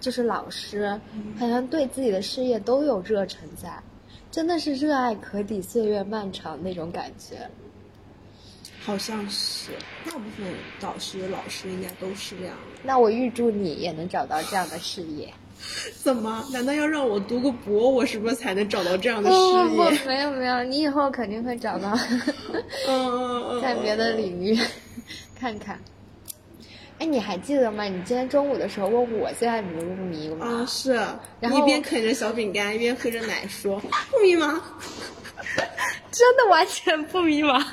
Speaker 1: 就是老师，好像对自己的事业都有热忱在，真的是热爱可抵岁月漫长那种感觉。
Speaker 2: 好像是，大部分导师、老师应该都是这样。
Speaker 1: 那我预祝你也能找到这样的事业。
Speaker 2: 怎么？难道要让我读个博，我是不是才能找到这样的事
Speaker 1: 业？没有没有，你以后肯定会找到。
Speaker 2: 嗯
Speaker 1: 在别的领域 看看。哎，你还记得吗？你今天中午的时候问我现在迷不迷吗？
Speaker 2: 啊，是。
Speaker 1: 然后
Speaker 2: 一边啃着小饼干，一边喝着奶，说不迷茫。
Speaker 1: 真的完全不迷茫。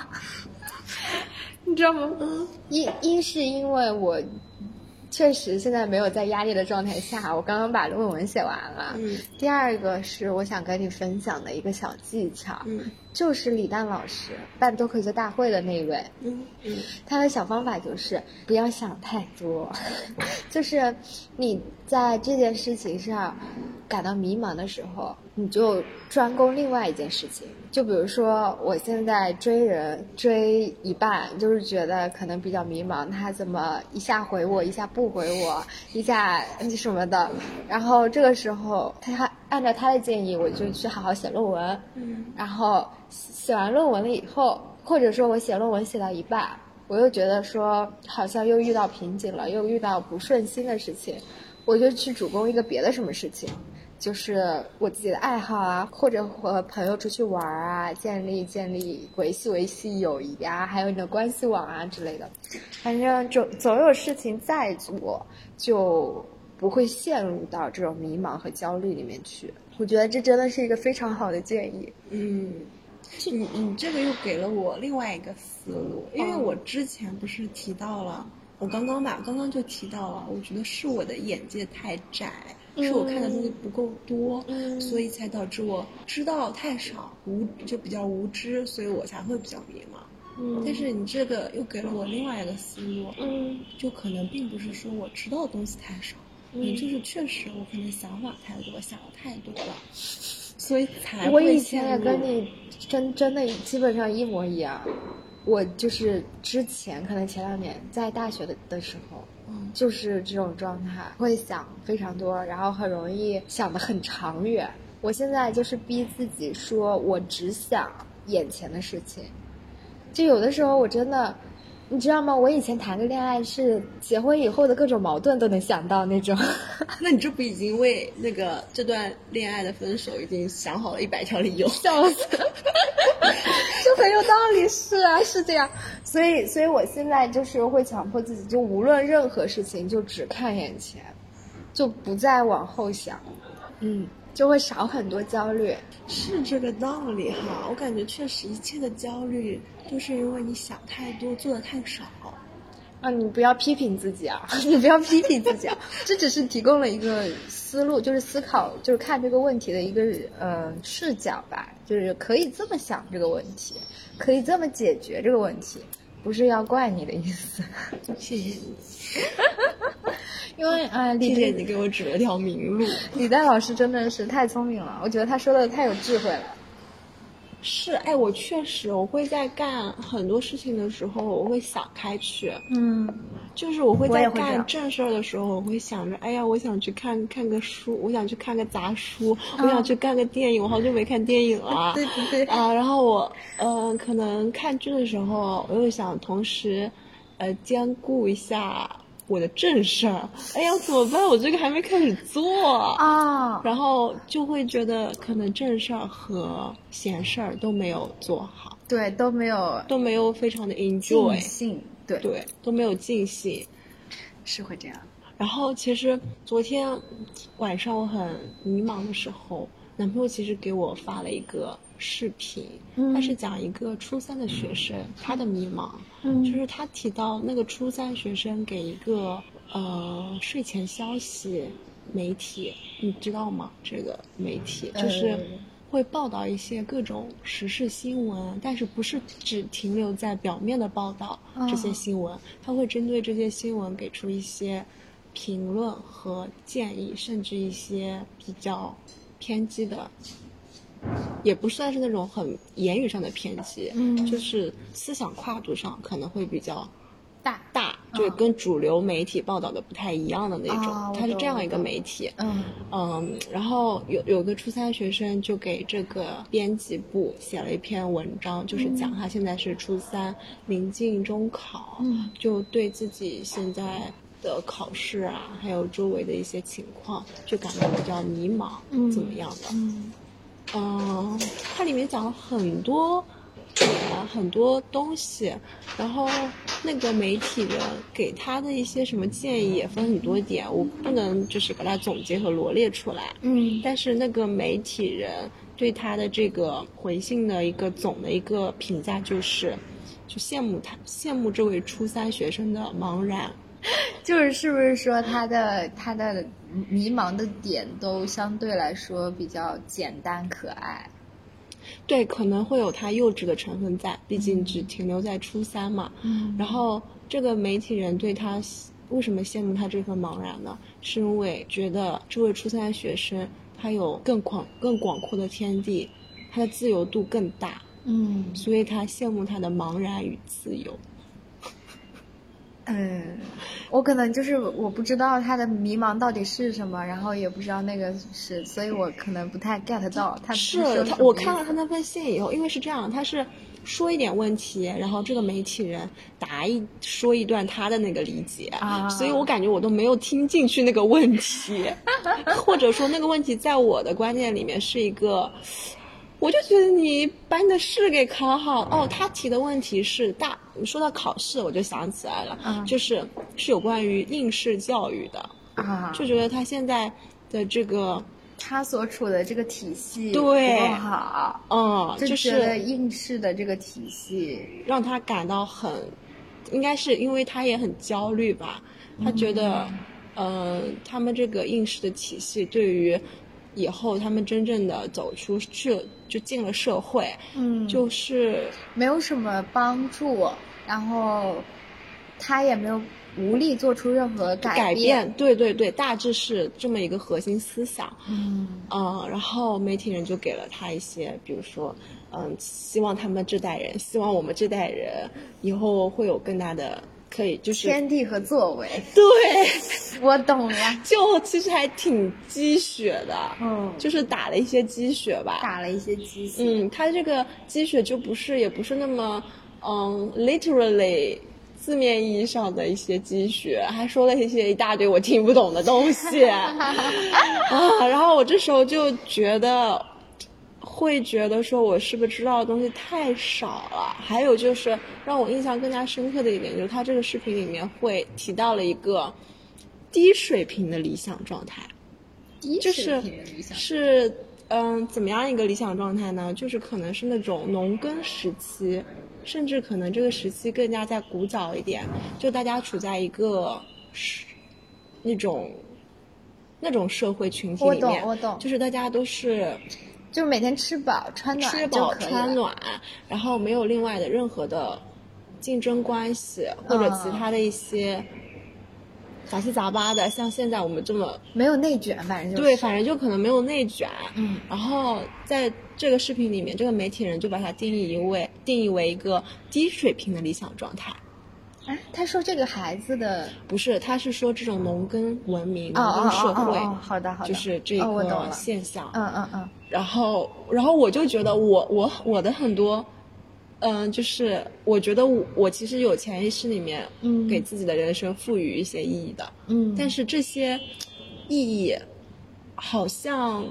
Speaker 1: 你知道吗？一一是因为我。确实，现在没有在压力的状态下，我刚刚把论文写完了。
Speaker 2: 嗯。
Speaker 1: 第二个是我想跟你分享的一个小技巧，
Speaker 2: 嗯，
Speaker 1: 就是李诞老师办脱口秀大会的那一位，
Speaker 2: 嗯嗯，
Speaker 1: 他的小方法就是不要想太多，就是你在这件事情上感到迷茫的时候，你就专攻另外一件事情。就比如说，我现在追人追一半，就是觉得可能比较迷茫，他怎么一下回我，一下不回我，一下 什么的。然后这个时候，他按照他的建议，我就去好好写论文。
Speaker 2: 嗯。
Speaker 1: 然后写完论文了以后，或者说我写论文写到一半，我又觉得说好像又遇到瓶颈了，又遇到不顺心的事情，我就去主攻一个别的什么事情。就是我自己的爱好啊，或者和朋友出去玩啊，建立建立维系维系友谊啊，还有你的关系网啊之类的。反正总总有事情在做，就不会陷入到这种迷茫和焦虑里面去。我觉得这真的是一个非常好的建议。
Speaker 2: 嗯，你你这个又给了我另外一个思路，因为我之前不是提到了，我刚刚吧，刚刚就提到了，我觉得是我的眼界太窄。是我看的东西不够多，所以才导致我知道太少，无就比较无知，所以我才会比较迷茫。嗯，但是你这个又给了我另外一个思路，嗯，就可能并不是说我知道的东西太少，嗯，就是确实我可能想法太多，想的太多了，所以才
Speaker 1: 我以前也跟你真真的基本上一模一样，我就是之前可能前两年在大学的的时候。就是这种状态，会想非常多，然后很容易想的很长远。我现在就是逼自己说，我只想眼前的事情。就有的时候我真的。你知道吗？我以前谈个恋爱是结婚以后的各种矛盾都能想到那种。
Speaker 2: 那你这不已经为那个这段恋爱的分手已经想好了一百条理由？
Speaker 1: 笑死！这很有道理，是啊，是这样。所以，所以我现在就是会强迫自己，就无论任何事情，就只看眼前，就不再往后想。嗯。就会少很多焦虑，
Speaker 2: 是这个道理哈。我感觉确实一切的焦虑都是因为你想太多，做的太少。
Speaker 1: 啊，你不要批评自己啊！你不要批评自己啊！这只是提供了一个思路，就是思考，就是看这个问题的一个呃视角吧。就是可以这么想这个问题，可以这么解决这个问题，不是要怪你的意思。
Speaker 2: 谢谢你。
Speaker 1: 因为啊，
Speaker 2: 谢谢你给我指了条明路。
Speaker 1: 李诞老师真的是太聪明了，我觉得他说的太有智慧了。
Speaker 2: 是，哎，我确实，我会在干很多事情的时候，我会想开去。嗯，就是我会在干正事儿的时候，我会想着，哎呀，我想去看看个书，我想去看个杂书，我想去看个电影，我好久没看电影了。
Speaker 1: 对对对。
Speaker 2: 啊，然后我，嗯，可能看剧的时候，我又想同时，呃，兼顾一下。我的正事儿，哎呀，怎么办？我这个还没开始做啊，然后就会觉得可能正事儿和闲事儿都没有做好，
Speaker 1: 对，都没有
Speaker 2: 都没有非常的 enjoy，
Speaker 1: 尽兴，对
Speaker 2: 对，都没有尽兴，
Speaker 1: 是会这样。
Speaker 2: 然后其实昨天晚上我很迷茫的时候，男朋友其实给我发了一个。视频，他是讲一个初三的学生他的迷茫，就是他提到那个初三学生给一个呃睡前消息媒体，你知道吗？这个媒体就是会报道一些各种时事新闻，但是不是只停留在表面的报道这些新闻，他会针对这些新闻给出一些评论和建议，甚至一些比较偏激的。也不算是那种很言语上的偏激，嗯，就是思想跨度上可能会比较
Speaker 1: 大
Speaker 2: 大，就跟主流媒体报道的不太一样的那种。它是这样一个媒体，嗯嗯，然后有有个初三学生就给这个编辑部写了一篇文章，就是讲他现在是初三，临近中考，嗯，就对自己现在的考试啊，还有周围的一些情况，就感到比较迷茫，怎么样的？嗯。嗯，它里面讲了很多点，很多东西，然后那个媒体人给他的一些什么建议也分很多点，我不能就是把它总结和罗列出来。嗯，但是那个媒体人对他的这个回信的一个总的一个评价就是，就羡慕他，羡慕这位初三学生的茫然。
Speaker 1: 就是是不是说他的他的迷茫的点都相对来说比较简单可爱？
Speaker 2: 对，可能会有他幼稚的成分在，毕竟只停留在初三嘛。嗯。然后这个媒体人对他为什么羡慕他这份茫然呢？是因为觉得这位初三的学生他有更广更广阔的天地，他的自由度更大。嗯。所以他羡慕他的茫然与自由。
Speaker 1: 嗯，我可能就是我不知道他的迷茫到底是什么，然后也不知道那个是，所以我可能不太 get 到他
Speaker 2: 是他。我看了他那封信以后，因为是这样，他是说一点问题，然后这个媒体人答一说一段他的那个理解，所以我感觉我都没有听进去那个问题，或者说那个问题在我的观念里面是一个，我就觉得你把你的试给考好哦。他提的问题是大，说到考试我就想起来了，就是是有关于应试教育的啊，就觉得他现在的这个。
Speaker 1: 他所处的这个体系
Speaker 2: 不
Speaker 1: 够好，
Speaker 2: 嗯，就
Speaker 1: 是应试的这个体系
Speaker 2: 让他感到很，应该是因为他也很焦虑吧。他觉得，呃，他们这个应试的体系对于以后他们真正的走出社，就进了社会，
Speaker 1: 嗯，
Speaker 2: 就是
Speaker 1: 没有什么帮助，然后他也没有。无力做出任何
Speaker 2: 改
Speaker 1: 变，
Speaker 2: 对对对，大致是这么一个核心思想。
Speaker 1: 嗯，
Speaker 2: 嗯，然后媒体人就给了他一些，比如说，嗯，希望他们这代人，希望我们这代人以后会有更大的可以，就是
Speaker 1: 天地和作为。
Speaker 2: 对，
Speaker 1: 我懂了，
Speaker 2: 就其实还挺鸡血的，
Speaker 1: 嗯，
Speaker 2: 就是打了一些鸡血吧，
Speaker 1: 打了一些鸡血。
Speaker 2: 嗯，他这个鸡血就不是，也不是那么，嗯，literally。字面意义上的一些积雪，还说了一些一大堆我听不懂的东西 啊！然后我这时候就觉得，会觉得说我是不是知道的东西太少了？还有就是让我印象更加深刻的一点，就是他这个视频里面会提到了一个低水平的理想状态，
Speaker 1: 低水平的理想
Speaker 2: 是嗯，怎么样一个理想状态呢？就是可能是那种农耕时期。甚至可能这个时期更加在古早一点，就大家处在一个是那种那种社会群体里
Speaker 1: 面，我懂，我懂，
Speaker 2: 就是大家都是，
Speaker 1: 就是每天吃饱穿暖，
Speaker 2: 吃饱穿暖，然后没有另外的任何的竞争关系或者其他的一些。杂七杂八的，像现在我们这么
Speaker 1: 没有内卷，反正就
Speaker 2: 对，反正就可能没有内卷。
Speaker 1: 嗯，
Speaker 2: 然后在这个视频里面，这个媒体人就把它定义为定义为一个低水平的理想状态。
Speaker 1: 哎，他说这个孩子的
Speaker 2: 不是，他是说这种农耕文明、农耕社会，
Speaker 1: 好的好的，
Speaker 2: 就是这个现象。
Speaker 1: 嗯嗯嗯。
Speaker 2: 然后，然后我就觉得，我我我的很多。嗯，就是我觉得我我其实有潜意识里面，
Speaker 1: 嗯，
Speaker 2: 给自己的人生赋予一些意义的，
Speaker 1: 嗯，
Speaker 2: 但是这些意义好像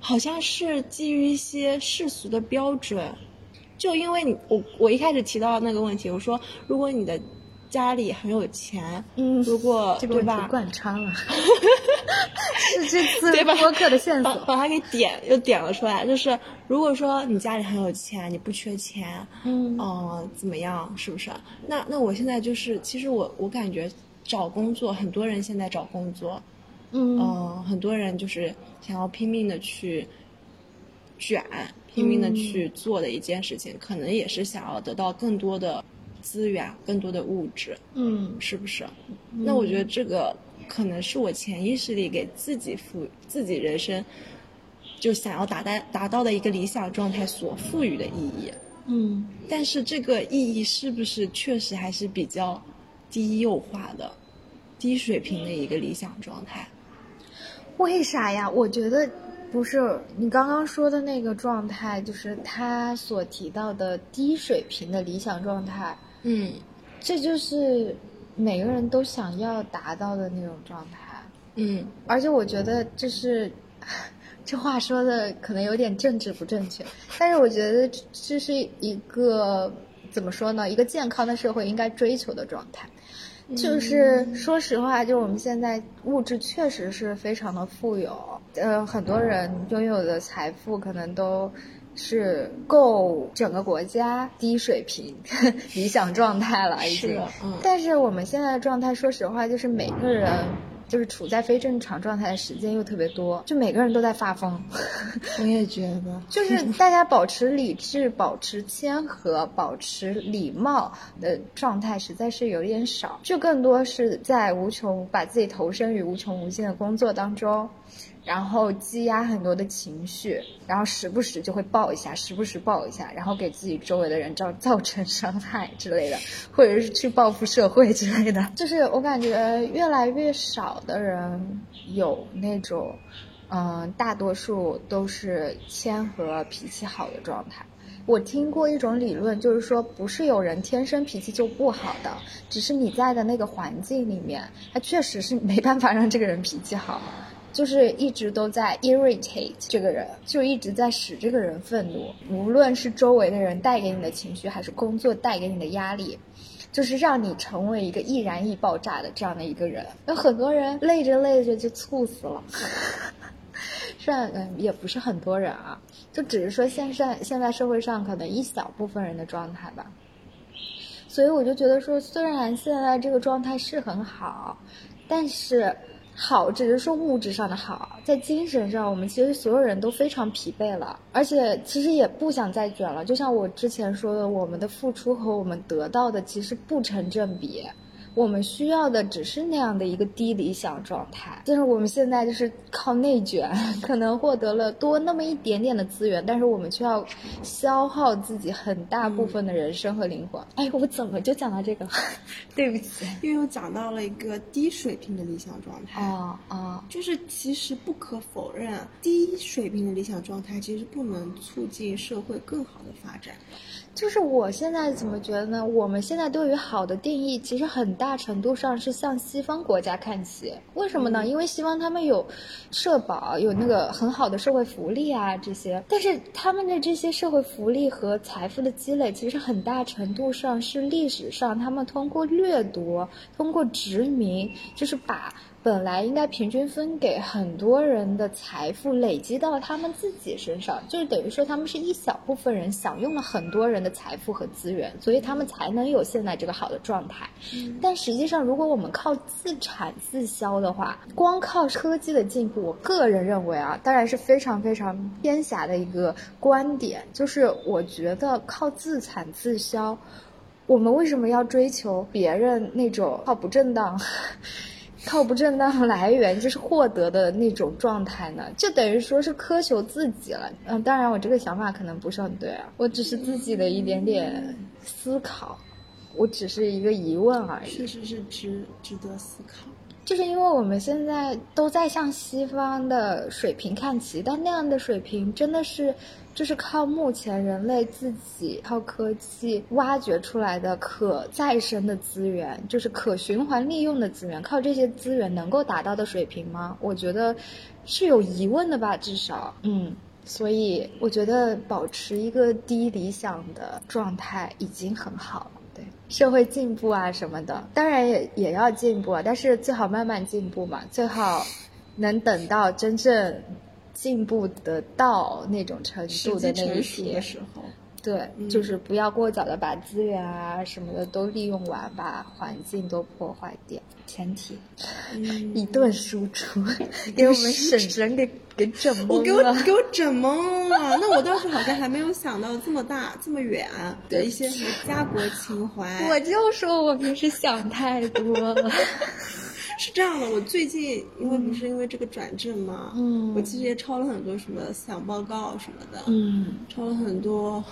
Speaker 2: 好像是基于一些世俗的标准，就因为你我我一开始提到那个问题，我说如果你的。家里很有钱，
Speaker 1: 嗯，
Speaker 2: 如果
Speaker 1: 对
Speaker 2: 吧？
Speaker 1: 贯穿了，是这次播客的线索，
Speaker 2: 把它给点又点了出来。就是如果说你家里很有钱，你不缺钱，
Speaker 1: 嗯，
Speaker 2: 哦，怎么样？是不是？那那我现在就是，其实我我感觉找工作，很多人现在找工作，
Speaker 1: 嗯，
Speaker 2: 很多人就是想要拼命的去卷，拼命的去做的一件事情，可能也是想要得到更多的。资源更多的物质，
Speaker 1: 嗯，
Speaker 2: 是不是？那我觉得这个可能是我潜意识里给自己赋自己人生就想要达到达到的一个理想状态所赋予的意义。
Speaker 1: 嗯，
Speaker 2: 但是这个意义是不是确实还是比较低幼化的、低水平的一个理想状态？
Speaker 1: 为啥呀？我觉得不是你刚刚说的那个状态，就是他所提到的低水平的理想状态。
Speaker 2: 嗯，
Speaker 1: 这就是每个人都想要达到的那种状态。
Speaker 2: 嗯，
Speaker 1: 而且我觉得这是 这话说的可能有点政治不正确，但是我觉得这是一个怎么说呢？一个健康的社会应该追求的状态。就是说实话，就我们现在物质确实是非常的富有，呃，很多人拥有的财富可能都。是够整个国家低水平 理想状态了，已经。但是我们现在的状态，说实话，就是每个人就是处在非正常状态的时间又特别多，就每个人都在发疯。
Speaker 2: 我也觉得，
Speaker 1: 就是大家保持理智、保持谦和、保持礼貌的状态，实在是有点少。就更多是在无穷把自己投身于无穷无尽的工作当中。然后积压很多的情绪，然后时不时就会爆一下，时不时爆一下，然后给自己周围的人造造成伤害之类的，或者是去报复社会之类的。就是我感觉越来越少的人有那种，嗯，大多数都是谦和、脾气好的状态。我听过一种理论，就是说不是有人天生脾气就不好的，只是你在的那个环境里面，他确实是没办法让这个人脾气好，就是一直都在 irritate 这个人，就一直在使这个人愤怒，无论是周围的人带给你的情绪，还是工作带给你的压力。就是让你成为一个易燃易爆炸的这样的一个人，有很多人累着累着就猝死了，虽然嗯也不是很多人啊，就只是说现在现在社会上可能一小部分人的状态吧，所以我就觉得说，虽然现在这个状态是很好，但是。好，只是说物质上的好，在精神上，我们其实所有人都非常疲惫了，而且其实也不想再卷了。就像我之前说的，我们的付出和我们得到的其实不成正比。我们需要的只是那样的一个低理想状态，就是我们现在就是靠内卷，可能获得了多那么一点点的资源，但是我们却要消耗自己很大部分的人生和灵魂。哎，我怎么就讲到这个？对不起，
Speaker 2: 因为我讲到了一个低水平的理想状态。
Speaker 1: 哦哦，
Speaker 2: 就是其实不可否认，低水平的理想状态其实不能促进社会更好的发展。
Speaker 1: 就是我现在怎么觉得呢？我们现在对于好的定义，其实很大程度上是向西方国家看齐。为什么呢？因为西方他们有社保，有那个很好的社会福利啊这些。但是他们的这些社会福利和财富的积累，其实很大程度上是历史上他们通过掠夺、通过殖民，就是把。本来应该平均分给很多人的财富累积到他们自己身上，就是等于说他们是一小部分人享用了很多人的财富和资源，所以他们才能有现在这个好的状态。但实际上，如果我们靠自产自销的话，光靠科技的进步，我个人认为啊，当然是非常非常偏狭的一个观点，就是我觉得靠自产自销，我们为什么要追求别人那种靠不正当？靠不正当来源就是获得的那种状态呢，就等于说是苛求自己了。嗯，当然我这个想法可能不是很对啊，我只是自己的一点点思考，我只是一个疑问而已。
Speaker 2: 确实是值值得思考。
Speaker 1: 就是因为我们现在都在向西方的水平看齐，但那样的水平真的是，就是靠目前人类自己靠科技挖掘出来的可再生的资源，就是可循环利用的资源，靠这些资源能够达到的水平吗？我觉得是有疑问的吧，至少，嗯，所以我觉得保持一个低理想的状态已经很好了。对社会进步啊什么的，当然也也要进步啊，但是最好慢慢进步嘛，最好能等到真正进步得到那种程度的那一些时候。对，就是不要过早的把资源啊什么的都利用完，把环境都破坏掉。前提，一顿输出，给我们婶婶给 给整懵了。
Speaker 2: 我给我给我整懵了。那我当时好像还没有想到这么大这么远的一些什么家国情怀。
Speaker 1: 我就说我平时想太多了。
Speaker 2: 是这样的，我最近因为不是因为这个转正嘛，嗯，我其实也抄了很多什么思想报告什么的，嗯，抄了很多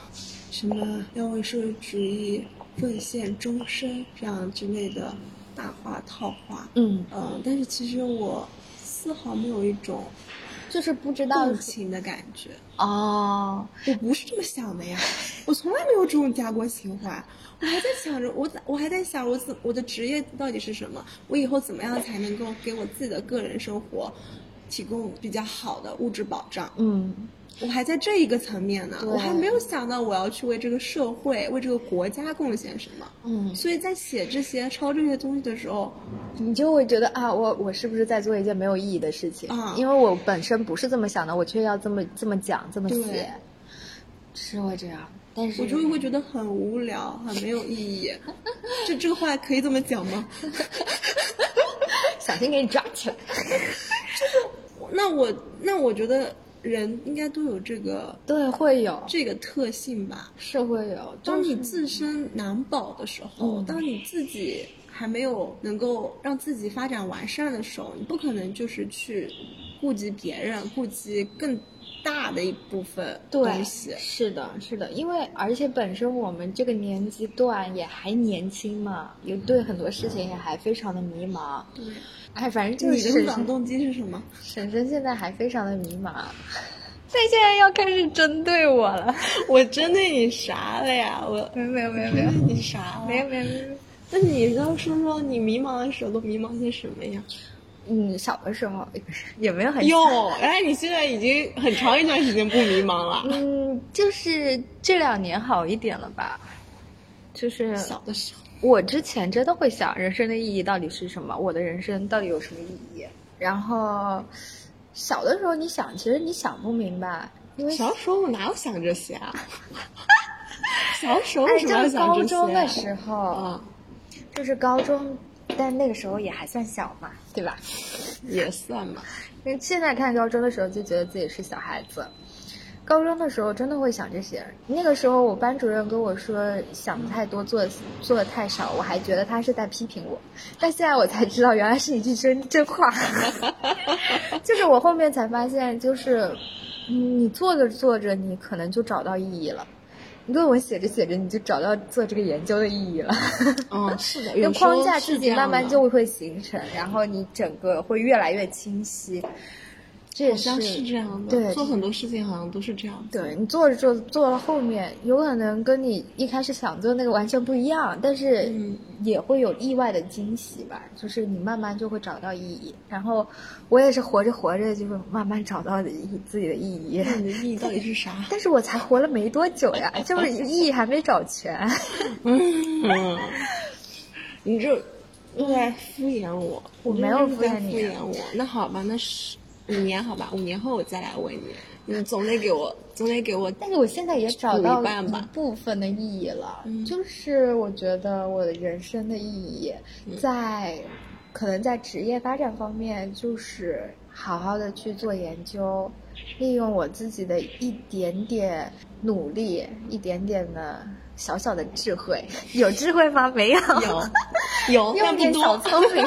Speaker 2: 什么要为社会主义奉献终身这样之类的大话套话，嗯嗯，但是其实我丝毫没有一种
Speaker 1: 就是不知道
Speaker 2: 共情的感觉
Speaker 1: 哦，
Speaker 2: 我不是这么想的呀，我从来没有这种家国情怀。我还在想着，我我还在想，我怎我的职业到底是什么？我以后怎么样才能够给我自己的个人生活提供比较好的物质保障？
Speaker 1: 嗯，
Speaker 2: 我还在这一个层面呢，我还没有想到我要去为这个社会、为这个国家贡献什么。嗯，所以在写这些、抄这些东西的时候，
Speaker 1: 你就会觉得啊，我我是不是在做一件没有意义的事情？啊，因为我本身不是这么想的，我却要这么这么讲、这么写，是会这样。但是
Speaker 2: 我就会觉得很无聊，很没有意义。这这个话可以这么讲吗？
Speaker 1: 小心给你抓起来。
Speaker 2: 那我那我觉得人应该都有这个
Speaker 1: 对会有
Speaker 2: 这个特性吧？
Speaker 1: 是会有。
Speaker 2: 当你自身难保的时候，当你自己还没有能够让自己发展完善的时候，你不可能就是去顾及别人，顾及更。大的一部分东西
Speaker 1: 是的，是的，因为而且本身我们这个年纪段也还年轻嘛，也对很多事情也还非常的迷茫。
Speaker 2: 对，
Speaker 1: 哎，反正就是
Speaker 2: 你的动机是什么？
Speaker 1: 婶婶现在还非常的迷茫，他现在要开始针对我了。
Speaker 2: 我针对你啥了呀？我
Speaker 1: 没有没有没有没有
Speaker 2: 你啥？
Speaker 1: 没有没有没有。
Speaker 2: 那你要说说你迷茫的时候都迷茫些什么呀？
Speaker 1: 嗯，小的时候也没有很
Speaker 2: 哟，哎你现在已经很长一段时间不迷茫了。
Speaker 1: 嗯，就是这两年好一点了吧？就是
Speaker 2: 小的时候，
Speaker 1: 我之前真的会想人生的意义到底是什么？我的人生到底有什么意义？然后小的时候你想，其实你想不明白，因为
Speaker 2: 小时候我哪有想这些啊？小时候为什么要想
Speaker 1: 这些？高中的时候
Speaker 2: 啊，
Speaker 1: 就是高中。但那个时候也还算小嘛，对吧？
Speaker 2: 也算嘛。
Speaker 1: 因为现在看高中的时候，就觉得自己是小孩子。高中的时候真的会想这些。那个时候我班主任跟我说想的太多，做做的太少，我还觉得他是在批评我。但现在我才知道，原来是一句真真话。就是我后面才发现，就是你做着做着，你可能就找到意义了。论文写着写着，你就找到做这个研究的意义了。
Speaker 2: 嗯，是的，
Speaker 1: 用框架自己慢慢就会形成，然后你整个会越来越清晰。这
Speaker 2: 好像是这样的，
Speaker 1: 对，
Speaker 2: 做很多事情好像都是这样。
Speaker 1: 对你做着做着做到后面，有可能跟你一开始想做那个完全不一样，但是也会有意外的惊喜吧。就是你慢慢就会找到意义。然后我也是活着活着，就是慢慢找到的自己的意义。
Speaker 2: 你的意义到底是啥？
Speaker 1: 但是我才活了没多久呀，就是意义还没找全。
Speaker 2: 嗯，你这在敷衍我，
Speaker 1: 我没有敷
Speaker 2: 衍
Speaker 1: 你。
Speaker 2: 敷衍我，那好吧，那是。五年好吧，五年后我再来问你，你总得给我，总得给我。
Speaker 1: 但是我现在也找到一部分的意义了，就是我觉得我的人生的意义在，可能在职业发展方面，就是好好的去做研究，利用我自己的一点点努力，一点点的小小的智慧，有智慧吗？没有，
Speaker 2: 有，
Speaker 1: 用点小聪明。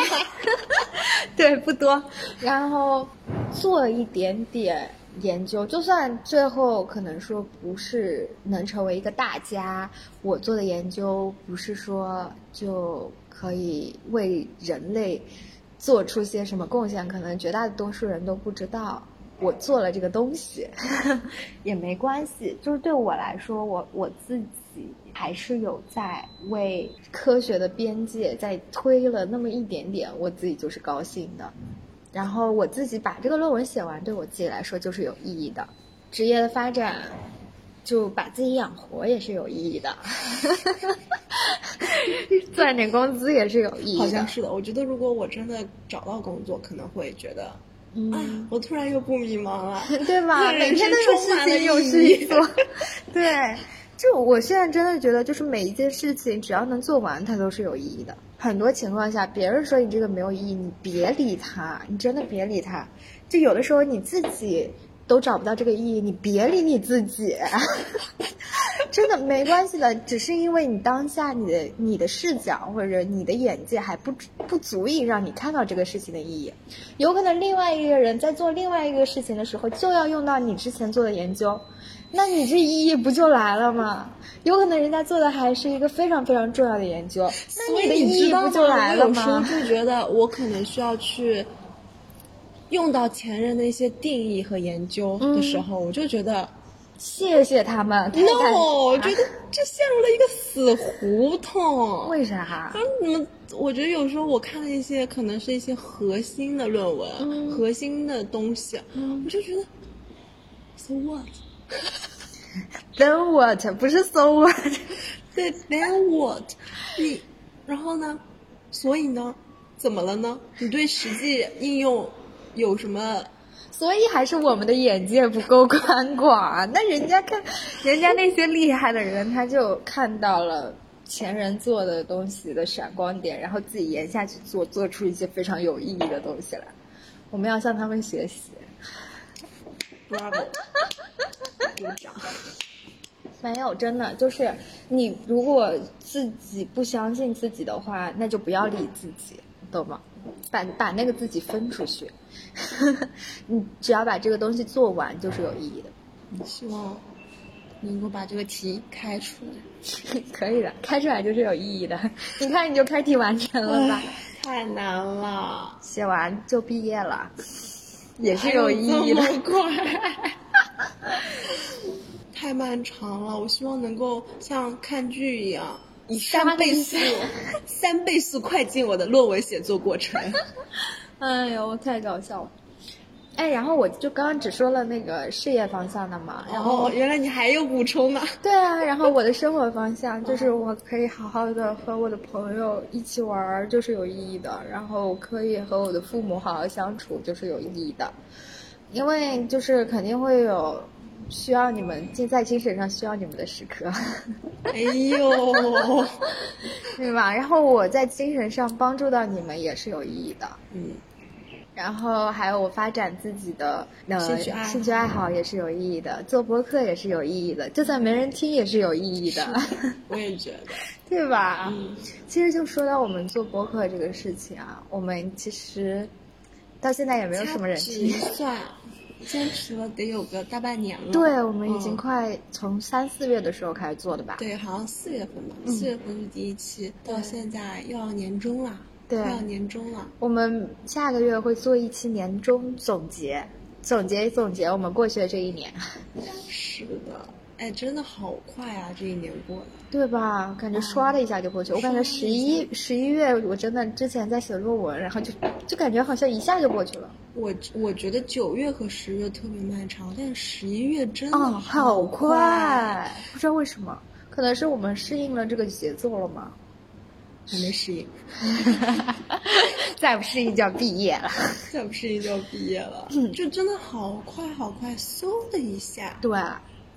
Speaker 1: 对，不多。然后做一点点研究，就算最后可能说不是能成为一个大家，我做的研究不是说就可以为人类做出些什么贡献，可能绝大多数人都不知道我做了这个东西，也没关系。就是对我来说，我我自己还是有在为科学的边界在推了那么一点点，我自己就是高兴的。然后我自己把这个论文写完，对我自己来说就是有意义的。职业的发展，就把自己养活也是有意义的。赚点工资也是有意义的。
Speaker 2: 好像是的，我觉得如果我真的找到工作，可能会觉得，嗯，我突然又不迷茫了，
Speaker 1: 对吧？每天都有事情有事情做，对。就我现在真的觉得，就是每一件事情，只要能做完，它都是有意义的。很多情况下，别人说你这个没有意义，你别理他，你真的别理他。就有的时候你自己都找不到这个意义，你别理你自己，真的没关系的。只是因为你当下你的你的视角或者你的眼界还不不足以让你看到这个事情的意义。有可能另外一个人在做另外一个事情的时候，就要用到你之前做的研究。那你这意义不就来了吗？有可能人家做的还是一个非常非常重要的研究，那你的意义不就来了吗？
Speaker 2: 有时候就觉得我可能需要去用到前人的一些定义和研究的时候，我就觉得
Speaker 1: 谢谢他们。
Speaker 2: No，我觉得这陷入了一个死胡同。
Speaker 1: 为啥？
Speaker 2: 嗯，我觉得有时候我看了一些可能是一些核心的论文、核心的东西，我就觉得，So
Speaker 1: what？Then what？不是 so what？
Speaker 2: 对，Then what？你，然后呢？所以呢？怎么了呢？你对实际应用有什么？
Speaker 1: 所以还是我们的眼界不够宽广。那人家看，人家那些厉害的人，他就看到了前人做的东西的闪光点，然后自己沿下去做，做出一些非常有意义的东西来。我们要向他们学习。
Speaker 2: Bravo！
Speaker 1: 没有，真的就是你如果自己不相信自己的话，那就不要理自己，懂吗？把把那个自己分出去，你只要把这个东西做完，就是有意义
Speaker 2: 的。希望能够把这个题开出来，
Speaker 1: 可以的，开出来就是有意义的。你看，你就开题完成了吧？
Speaker 2: 太难了，
Speaker 1: 写完就毕业了。也是有意义的。
Speaker 2: 太漫长了，我希望能够像看剧一样，以三倍速、三倍速快进我的论文写作过程。
Speaker 1: 哎呦，太搞笑了！哎，然后我就刚刚只说了那个事业方向的嘛，然后
Speaker 2: 原来你还有补充呢？
Speaker 1: 对啊，然后我的生活方向就是我可以好好的和我的朋友一起玩，就是有意义的；然后可以和我的父母好好相处，就是有意义的。因为就是肯定会有需要你们在精神上需要你们的时刻。
Speaker 2: 哎呦，
Speaker 1: 对吧？然后我在精神上帮助到你们也是有意义的。
Speaker 2: 嗯。
Speaker 1: 然后还有我发展自己的呃
Speaker 2: 兴
Speaker 1: 趣爱好也是有意义的，做播客也是有意义的，就算没人听也是有意义的。
Speaker 2: 我也觉得，
Speaker 1: 对吧？
Speaker 2: 嗯。
Speaker 1: 其实就说到我们做播客这个事情啊，我们其实到现在也没有什么人听。
Speaker 2: 算，坚持了得有个大半年了。
Speaker 1: 对，我们已经快从三四月的时候开始做的吧？
Speaker 2: 对，好像四月份吧，四月份是第一期，到现在又要年终了。
Speaker 1: 对，
Speaker 2: 快要年终了，
Speaker 1: 我们下个月会做一期年终总结，总结总结我们过去的这一年。
Speaker 2: 是的，哎，真的好快啊，这一年过的，
Speaker 1: 对吧？感觉唰的一下就过去。我感觉十一十一月，我真的之前在写论文，然后就就感觉好像一下就过去了。
Speaker 2: 我我觉得九月和十月特别漫长，但十一月真的
Speaker 1: 好
Speaker 2: 快，
Speaker 1: 不知道为什么，可能是我们适应了这个节奏了吗？
Speaker 2: 还没适应，
Speaker 1: 再不适应就要毕业了。
Speaker 2: 再不适应就要毕业了，嗯就真的好快好快，嗖的一下。
Speaker 1: 对，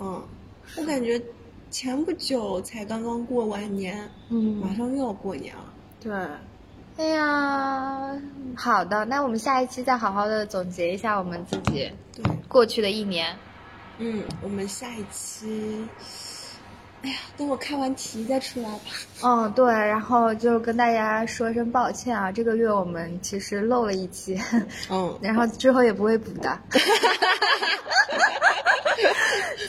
Speaker 2: 嗯，我感觉前不久才刚刚过完年，
Speaker 1: 嗯，
Speaker 2: 马上又要过年了。
Speaker 1: 对，哎呀，好的，那我们下一期再好好的总结一下我们自己
Speaker 2: 对
Speaker 1: 过去的一年。
Speaker 2: 嗯，我们下一期。哎呀，等我看完题再出来吧。
Speaker 1: 嗯，对，然后就跟大家说声抱歉啊，这个月我们其实漏了一期，
Speaker 2: 嗯，
Speaker 1: 然后之后也不会补的。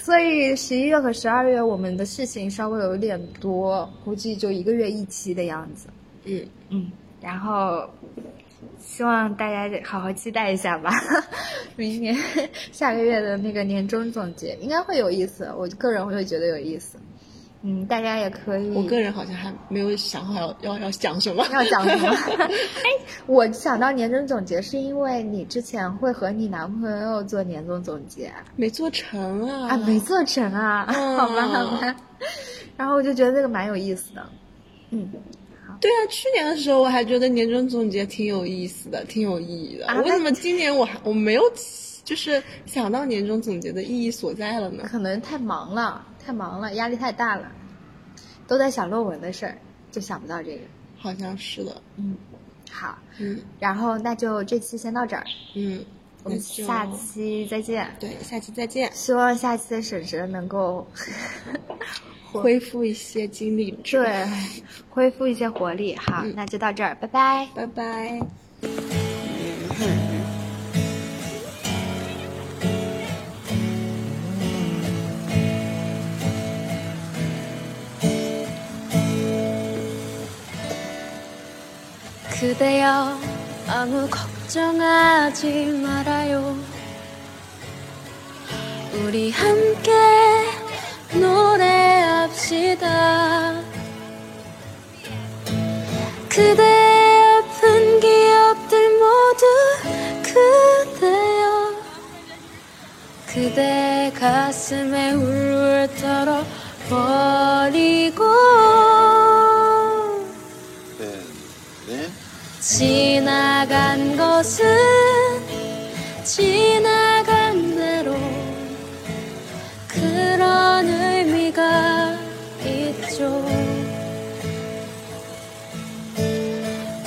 Speaker 1: 所以十一月和十二月我们的事情稍微有点多，估计就一个月一期的样子。
Speaker 2: 嗯
Speaker 1: 嗯，然后希望大家好好期待一下吧，明年下个月的那个年终总结应该会有意思，我个人会觉得有意思。嗯，大家也可以。
Speaker 2: 我个人好像还没有想好要要要讲什么。
Speaker 1: 要讲什么？哎，我想到年终总结，是因为你之前会和你男朋友做年终总结，
Speaker 2: 没做成啊。
Speaker 1: 啊，没做成啊。好吧，好吧。然后我就觉得这个蛮有意思的。嗯，好。
Speaker 2: 对啊，去年的时候我还觉得年终总结挺有意思的，挺有意义的。啊为什么今年我还我没有就是想到年终总结的意义所在了呢？
Speaker 1: 可能太忙了。太忙了，压力太大了，都在想论文的事儿，就想不到这个。
Speaker 2: 好像是的，
Speaker 1: 嗯，好，
Speaker 2: 嗯，
Speaker 1: 然后那就这期先到这儿，
Speaker 2: 嗯，
Speaker 1: 我们下期再见。
Speaker 2: 对，下期再见。
Speaker 1: 希望下期的婶婶能够
Speaker 2: 恢复一些精力，
Speaker 1: 对，恢复一些活力。好，那就到这儿，拜拜，
Speaker 2: 拜拜。
Speaker 3: 그대여 아무 걱정하지 말아요. 우리 함께 노래합시다. 그대 아픈 기억들 모두 그대여. 그대 가슴에 울울 털어 버리고 지나간 것은 지나간 대로 그런 의미가 있죠.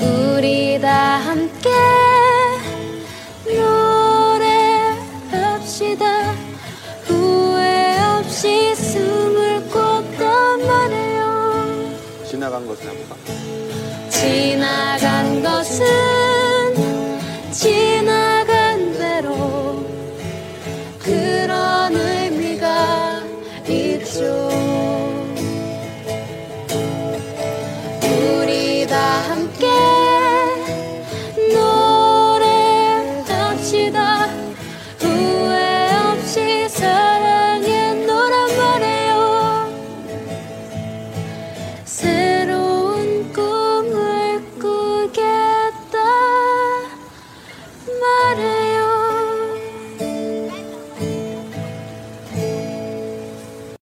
Speaker 3: 우리 다 함께 노래합시다. 후회 없이 숨을 꽂단 말이에요.
Speaker 4: 지나간 것은 해볼까?
Speaker 3: 지나간 것은